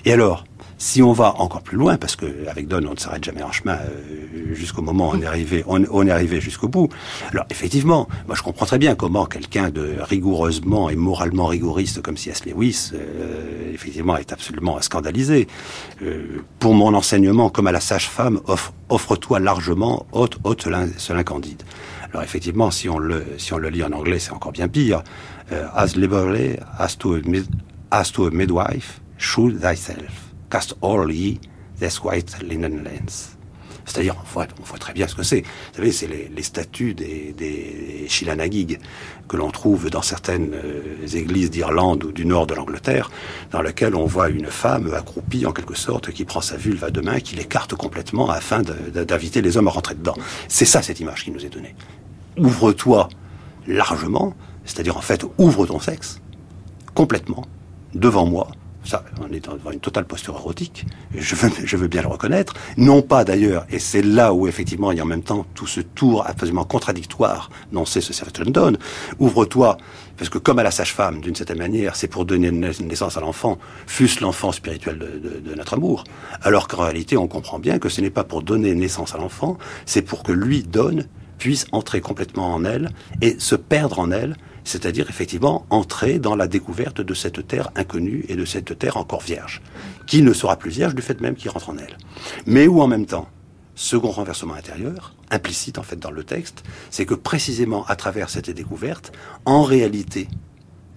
Et alors, si on va encore plus loin, parce que avec Don, on ne s'arrête jamais en chemin euh, jusqu'au moment où on est arrivé, on, est arrivé jusqu'au bout. Alors effectivement, moi je comprends très bien comment quelqu'un de rigoureusement et moralement rigoriste comme C.S. Lewis, euh, effectivement, est absolument scandalisé. Euh, pour mon enseignement, comme à la sage-femme, offre, offre-toi largement, ôte, ôte cela candide. Alors effectivement, si on le, si on le lit en anglais, c'est encore bien pire. as liberally as to, as to a midwife, should thyself cast all ye this white linen lens. C'est-à-dire, on voit, très bien ce que c'est. Vous savez, c'est les, les, statues des, des Shilanagig que l'on trouve dans certaines euh, églises d'Irlande ou du nord de l'Angleterre, dans lesquelles on voit une femme accroupie en quelque sorte qui prend sa vulve à deux mains, qui l'écarte complètement afin d'inviter les hommes à rentrer dedans. C'est ça cette image qui nous est donnée. Ouvre-toi largement, c'est-à-dire en fait ouvre ton sexe complètement devant moi ça, on est devant une totale posture érotique, je veux, je veux bien le reconnaître. Non pas d'ailleurs, et c'est là où effectivement il y a en même temps tout ce tour absolument contradictoire dont c'est ce London. Ouvre-toi, parce que comme à la sage-femme, d'une certaine manière, c'est pour donner naissance à l'enfant, fût-ce l'enfant spirituel de, de, notre amour. Alors qu'en réalité, on comprend bien que ce n'est pas pour donner naissance à l'enfant, c'est pour que lui donne, puisse entrer complètement en elle et se perdre en elle c'est-à-dire effectivement entrer dans la découverte de cette terre inconnue et de cette terre encore vierge, qui ne sera plus vierge du fait même qu'il rentre en elle. Mais où en même temps, second renversement intérieur, implicite en fait dans le texte, c'est que précisément à travers cette découverte, en réalité,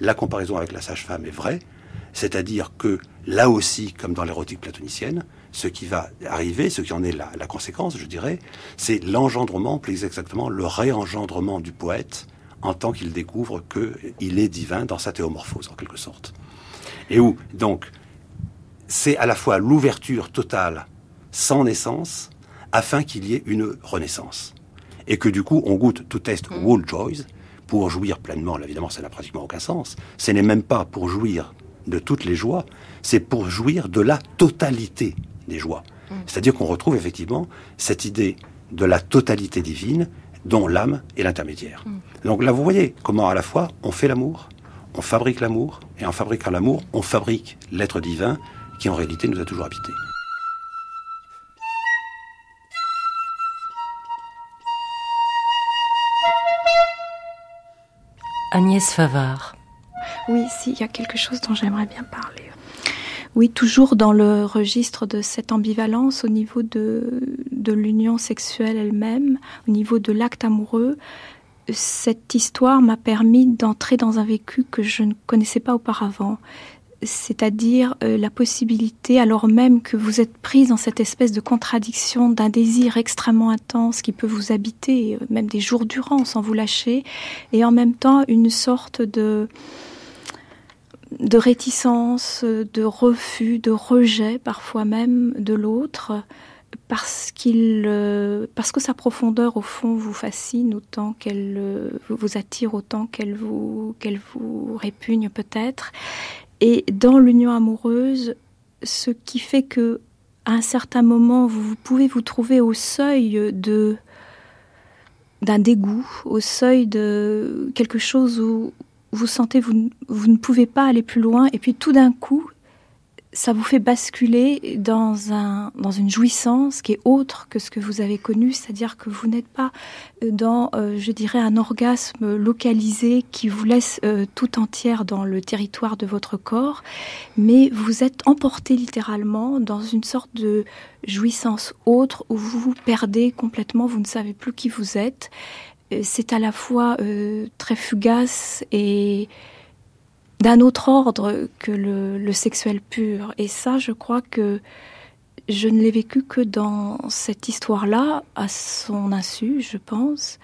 la comparaison avec la sage-femme est vraie, c'est-à-dire que là aussi, comme dans l'érotique platonicienne, ce qui va arriver, ce qui en est la, conséquence, je dirais, c'est l'engendrement, plus exactement le réengendrement du poète en tant qu'il découvre qu'il est divin dans sa théomorphose, en quelque sorte. Et où, donc, c'est à la fois l'ouverture totale, sans naissance, afin qu'il y ait une renaissance. Et que du coup, on goûte tout est mm. whole joys, pour jouir pleinement, évidemment, ça n'a pratiquement aucun sens. Ce n'est même pas pour jouir de toutes les joies, c'est pour jouir de la totalité des joies. Mm. C'est-à-dire qu'on retrouve effectivement cette idée de la totalité divine dont l'âme est l'intermédiaire. Mm. Donc là, vous voyez comment à la fois on fait l'amour, on fabrique l'amour, et en fabriquant l'amour, on fabrique l'être divin qui en réalité nous a toujours habité. Agnès Favard. Oui, s'il y a quelque chose dont j'aimerais bien parler. Oui, toujours dans le registre de cette ambivalence au niveau de, l'union sexuelle elle-même, au niveau de l'acte amoureux. Cette histoire m'a permis d'entrer dans un vécu que je ne connaissais pas auparavant, c'est-à-dire euh, la possibilité, alors même que vous êtes prise dans cette espèce de contradiction d'un désir extrêmement intense qui peut vous habiter, euh, même des jours durant sans vous lâcher, et en même temps une sorte de de réticence, de refus, de rejet parfois même de l'autre, parce euh, parce que sa profondeur au fond vous fascine autant qu'elle euh, vous attire autant qu'elle vous vous répugne peut-être. Et dans l'union amoureuse, ce qui fait que à un certain moment vous, vous pouvez vous trouver au seuil de d'un dégoût, au seuil de quelque chose où, vous sentez, vous, vous ne pouvez pas aller plus loin, et puis tout d'un coup, ça vous fait basculer dans, un, dans une jouissance qui est autre que ce que vous avez connu, c'est-à-dire que vous n'êtes pas dans, euh, je dirais, un orgasme localisé qui vous laisse euh, tout entière dans le territoire de votre corps, mais vous êtes emporté littéralement dans une sorte de jouissance autre où vous vous perdez complètement, vous ne savez plus qui vous êtes. Euh, c'est à la fois euh, très fugace et d'un autre ordre que le, sexuel pur. Et ça, je crois que je ne l'ai vécu que dans cette histoire-là, à son insu, je pense,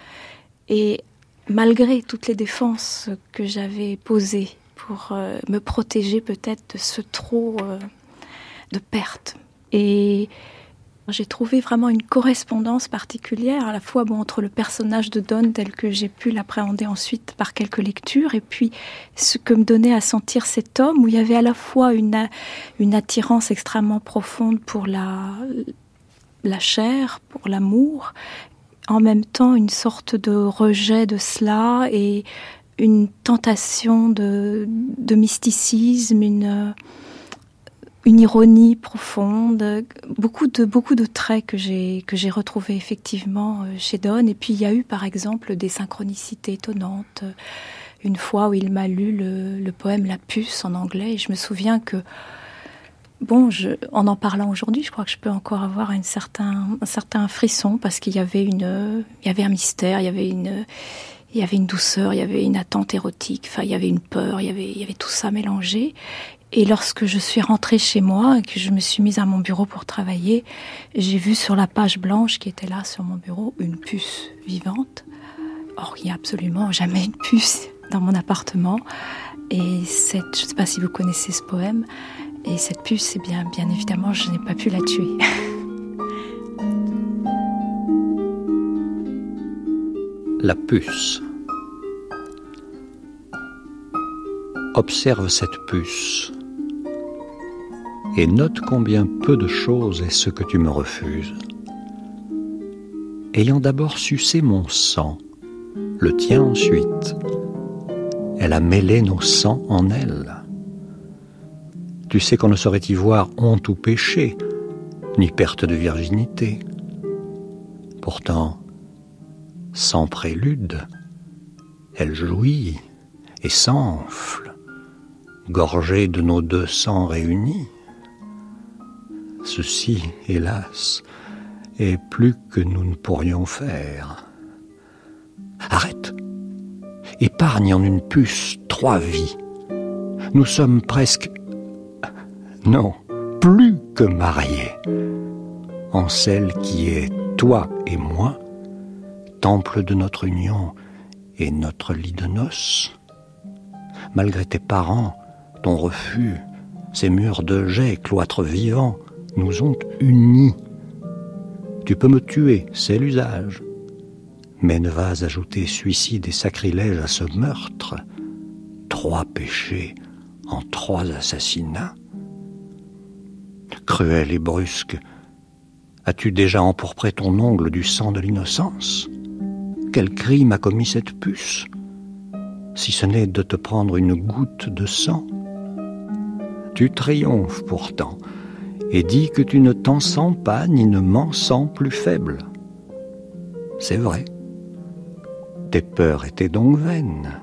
et malgré toutes les défenses que j'avais posées pour euh, me protéger peut-être de ce trop de pertes. Et j'ai trouvé vraiment une correspondance particulière à la fois bon, entre le personnage de Don tel que j'ai pu l'appréhender ensuite par quelques lectures et puis ce que me donnait à sentir cet homme où il y avait à la fois une, une attirance extrêmement profonde pour la, la chair, pour l'amour, en même temps une sorte de rejet de cela et une tentation de, de mysticisme, une une ironie profonde, beaucoup de beaucoup de traits que j'ai que j'ai retrouvés effectivement euh, chez Don. Et puis il y a eu par exemple des synchronicités étonnantes. Une fois où il m'a lu le, poème La Puce en anglais, et je me souviens que bon, je, en en parlant aujourd'hui, je crois que je peux encore avoir un certain un certain frisson parce qu'il y avait une il y avait un mystère, il y avait une il y avait une douceur, il y avait une attente érotique, enfin il y avait une peur, il y avait il y avait tout ça mélangé et lorsque je suis rentrée chez moi et que je me suis mise à mon bureau pour travailler, j'ai vu sur la page blanche qui était là sur mon bureau une puce vivante. Or, il n'y a absolument jamais une puce dans mon appartement. Et cette, je ne sais pas si vous connaissez ce poème, et cette puce, c'est bien, bien évidemment, je n'ai pas pu la tuer. La puce. Observe cette puce et note combien peu de choses est ce que tu me refuses. Ayant d'abord sucé mon sang, le tien ensuite, elle a mêlé nos sangs en elle. Tu sais qu'on ne saurait y voir honte ou péché, ni perte de virginité. Pourtant, sans prélude, elle jouit et s'enfle, gorgée de nos deux sangs réunis. Ceci, hélas, est plus que nous ne pourrions faire. Arrête. Épargne en une puce trois vies. Nous sommes presque... Non, plus que mariés. En celle qui est toi et moi, temple de notre union et notre lit de noces. Malgré tes parents, ton refus, ces murs de jet, cloître vivant, nous ont unis. Tu peux me tuer, c'est l'usage. Mais ne vas ajouter suicide et sacrilège à ce meurtre. Trois péchés en trois assassinats. Cruel et brusque, as-tu déjà empourpré ton ongle du sang de l'innocence? Quel crime a commis cette puce? Si ce n'est de te prendre une goutte de sang Tu triomphes pourtant et dis que tu ne t'en sens pas ni ne m'en sens plus faible. C'est vrai. Tes peurs étaient donc vaines.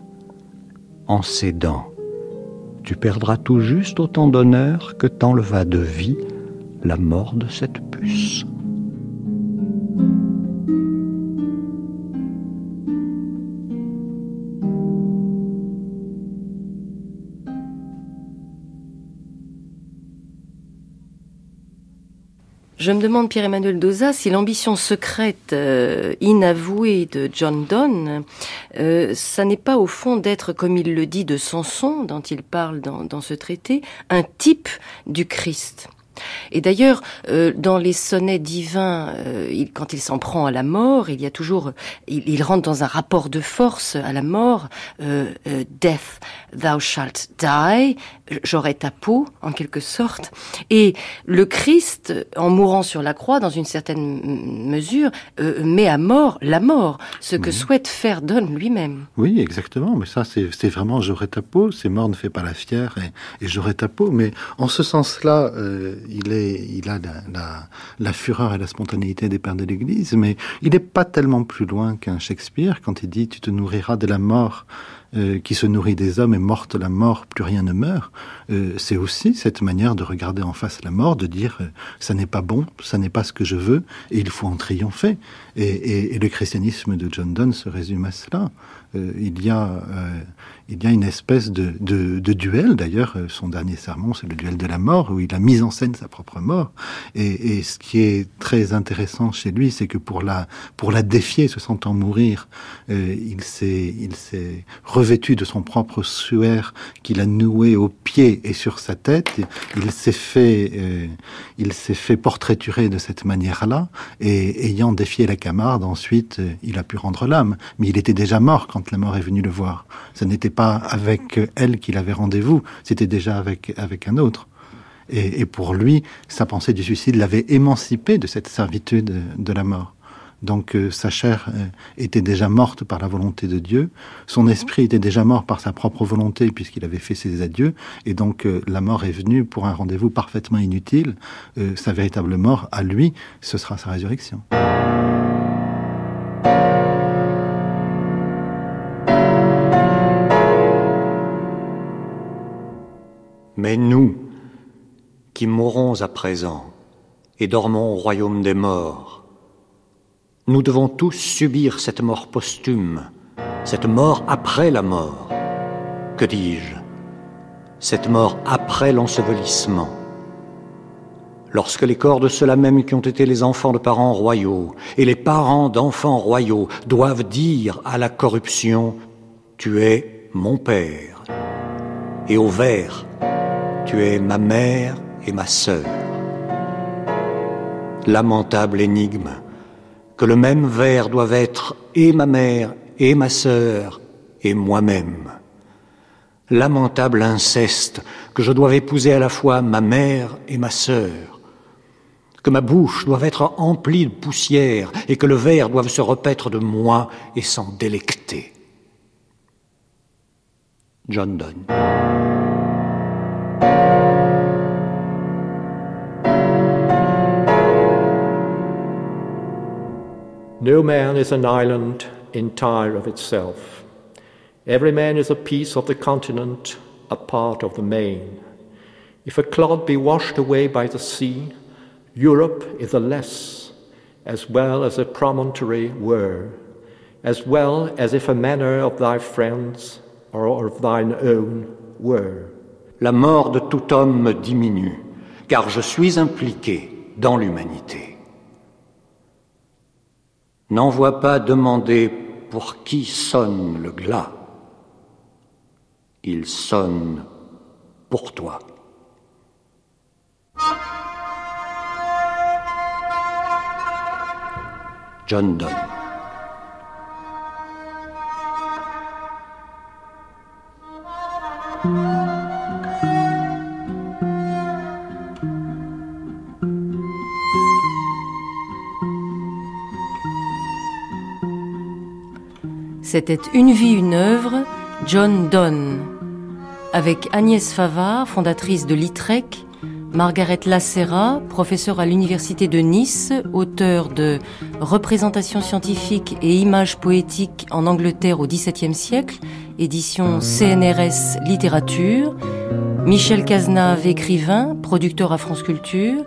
En cédant, tu perdras tout juste autant d'honneur que t'enleva de vie la mort de cette puce. Je me demande, Pierre-Emmanuel Doza, si l'ambition secrète, euh, inavouée de John Donne, euh, ça n'est pas au fond d'être, comme il le dit de Samson, dont il parle dans, dans ce traité, un type du Christ. Et d'ailleurs, euh, dans les sonnets divins, euh, quand il s'en prend à la mort, il y a toujours, il, rentre dans un rapport de force à la mort. Euh, Death, thou shalt die, j'aurai ta peau, en quelque sorte. Et le Christ, en mourant sur la croix, dans une certaine mesure, met à mort la mort, ce que souhaite faire Donne lui-même. Oui, exactement. Mais ça, c'est vraiment j'aurai ta peau. C'est mort ne fait pas la fière et, et j'aurai ta peau. Mais en ce sens-là, il, est, il a la, fureur et la spontanéité des pères de l'Église, mais il n'est pas tellement plus loin qu'un Shakespeare quand il dit Tu te nourriras de la mort euh, qui se nourrit des hommes est morte la mort, plus rien ne meurt, euh, c'est aussi cette manière de regarder en face la mort, de dire euh, ça n'est pas bon, ça n'est pas ce que je veux, et il faut en triompher. Et, et, et le christianisme de John Donne se résume à cela. Euh, il y a y a une espèce de, de, de duel. D'ailleurs, euh, son dernier sermon, c'est le duel de la mort, où il a mis en scène sa propre mort. Et, et ce qui est très intéressant chez lui, c'est que pour la, pour la défier, se sentant mourir, euh, il s'est, il s'est revêtu de son propre suaire qu'il a noué au pied et sur sa tête. Il s'est fait, euh, il s'est fait portraiturer de cette manière-là. Et ayant défié la Camarde, ensuite, euh, il a pu rendre l'âme. Mais il était déjà mort quand la mort est venue le voir. Ce n'était pas avec elle qu'il avait rendez-vous, c'était déjà avec, avec un autre. Et, et, pour lui, sa pensée du suicide l'avait émancipé de cette servitude de la mort. Donc euh, sa chair euh, était déjà morte par la volonté de Dieu, son esprit était déjà mort par sa propre volonté puisqu'il avait fait ses adieux, et donc euh, la mort est venue pour un rendez-vous parfaitement inutile. Sa véritable mort, à lui, ce sera sa résurrection. Mais nous, qui mourons à présent et dormons au royaume des morts, nous devons tous subir cette mort posthume, cette mort après la mort. Que dis-je? Cette mort après l'ensevelissement. Lorsque les corps de ceux-là même qui ont été les enfants de parents royaux et les parents d'enfants royaux doivent dire à la corruption Tu es mon père, et au ver Tu es ma mère et ma sœur. Lamentable énigme que le même ver doive être et ma mère et ma sœur et moi-même. Lamentable inceste que je doive épouser à la fois ma mère et ma sœur. Que ma bouche doive être emplie de poussière et que le verre doive se repaître de moi et s'en délecter. John Donne. No man is an island entire of itself. Every man is a piece of the continent, a part of the main. If a clod be washed away by the sea, Europe is a less, as well as a promontory were, as well as if a manor of thy friends or of thine own were. La mort de tout homme diminue, car je suis impliqué dans l'humanité. N'envoie pas demander pour qui sonne le glas. Il sonne pour toi. John Donne. C'était Une vie, une œuvre, John Donne, avec Agnès Favard, fondatrice de l'ITREC, Margaret Lacera, professeure à l'Université de Nice, auteur de Représentations scientifiques et images poétiques en Angleterre au XVIIe siècle, édition CNRS Littérature, Michel Cazenave, écrivain, producteur à France Culture,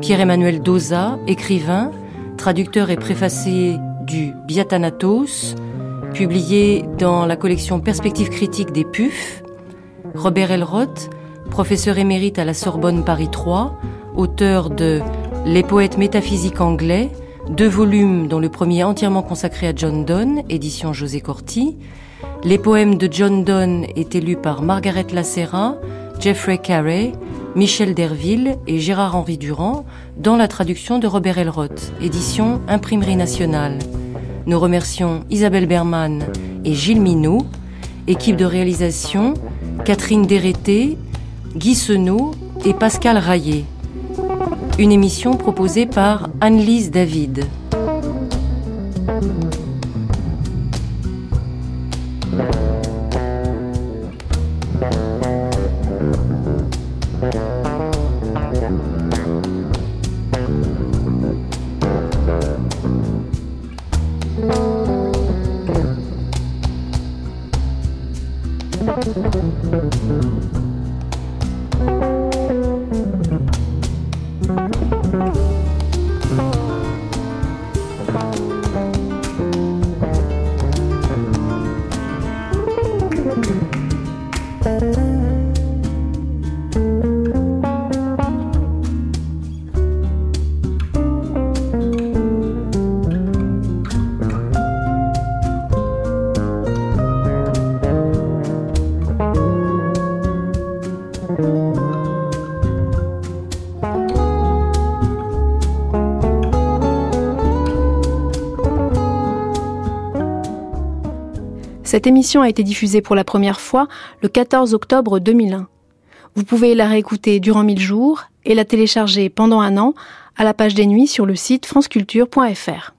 Pierre-Emmanuel Doza, écrivain, traducteur et préfacé du Biathanatos, publié dans la collection Perspectives critiques des PUF, Robert Elroth, professeur émérite à la Sorbonne Paris 3, auteur de Les poètes métaphysiques anglais, deux volumes dont le premier entièrement consacré à John Donne, édition José Corti. Les poèmes de John Donne étaient lus par Margaret Lacera, Jeffrey Carey, Michel Derville et Gérard-Henri Durand dans la traduction de Robert Elroth, édition Imprimerie nationale. Nous remercions Isabelle Berman et Gilles Minot, équipe de réalisation Catherine Dérété, Guy Senot et Pascal Raillet. Une émission proposée par Anne-Lise David. Cette émission a été diffusée pour la première fois le 14 octobre 2001. Vous pouvez la réécouter durant 1000 jours et la télécharger pendant un an à la page des nuits sur le site franceculture.fr.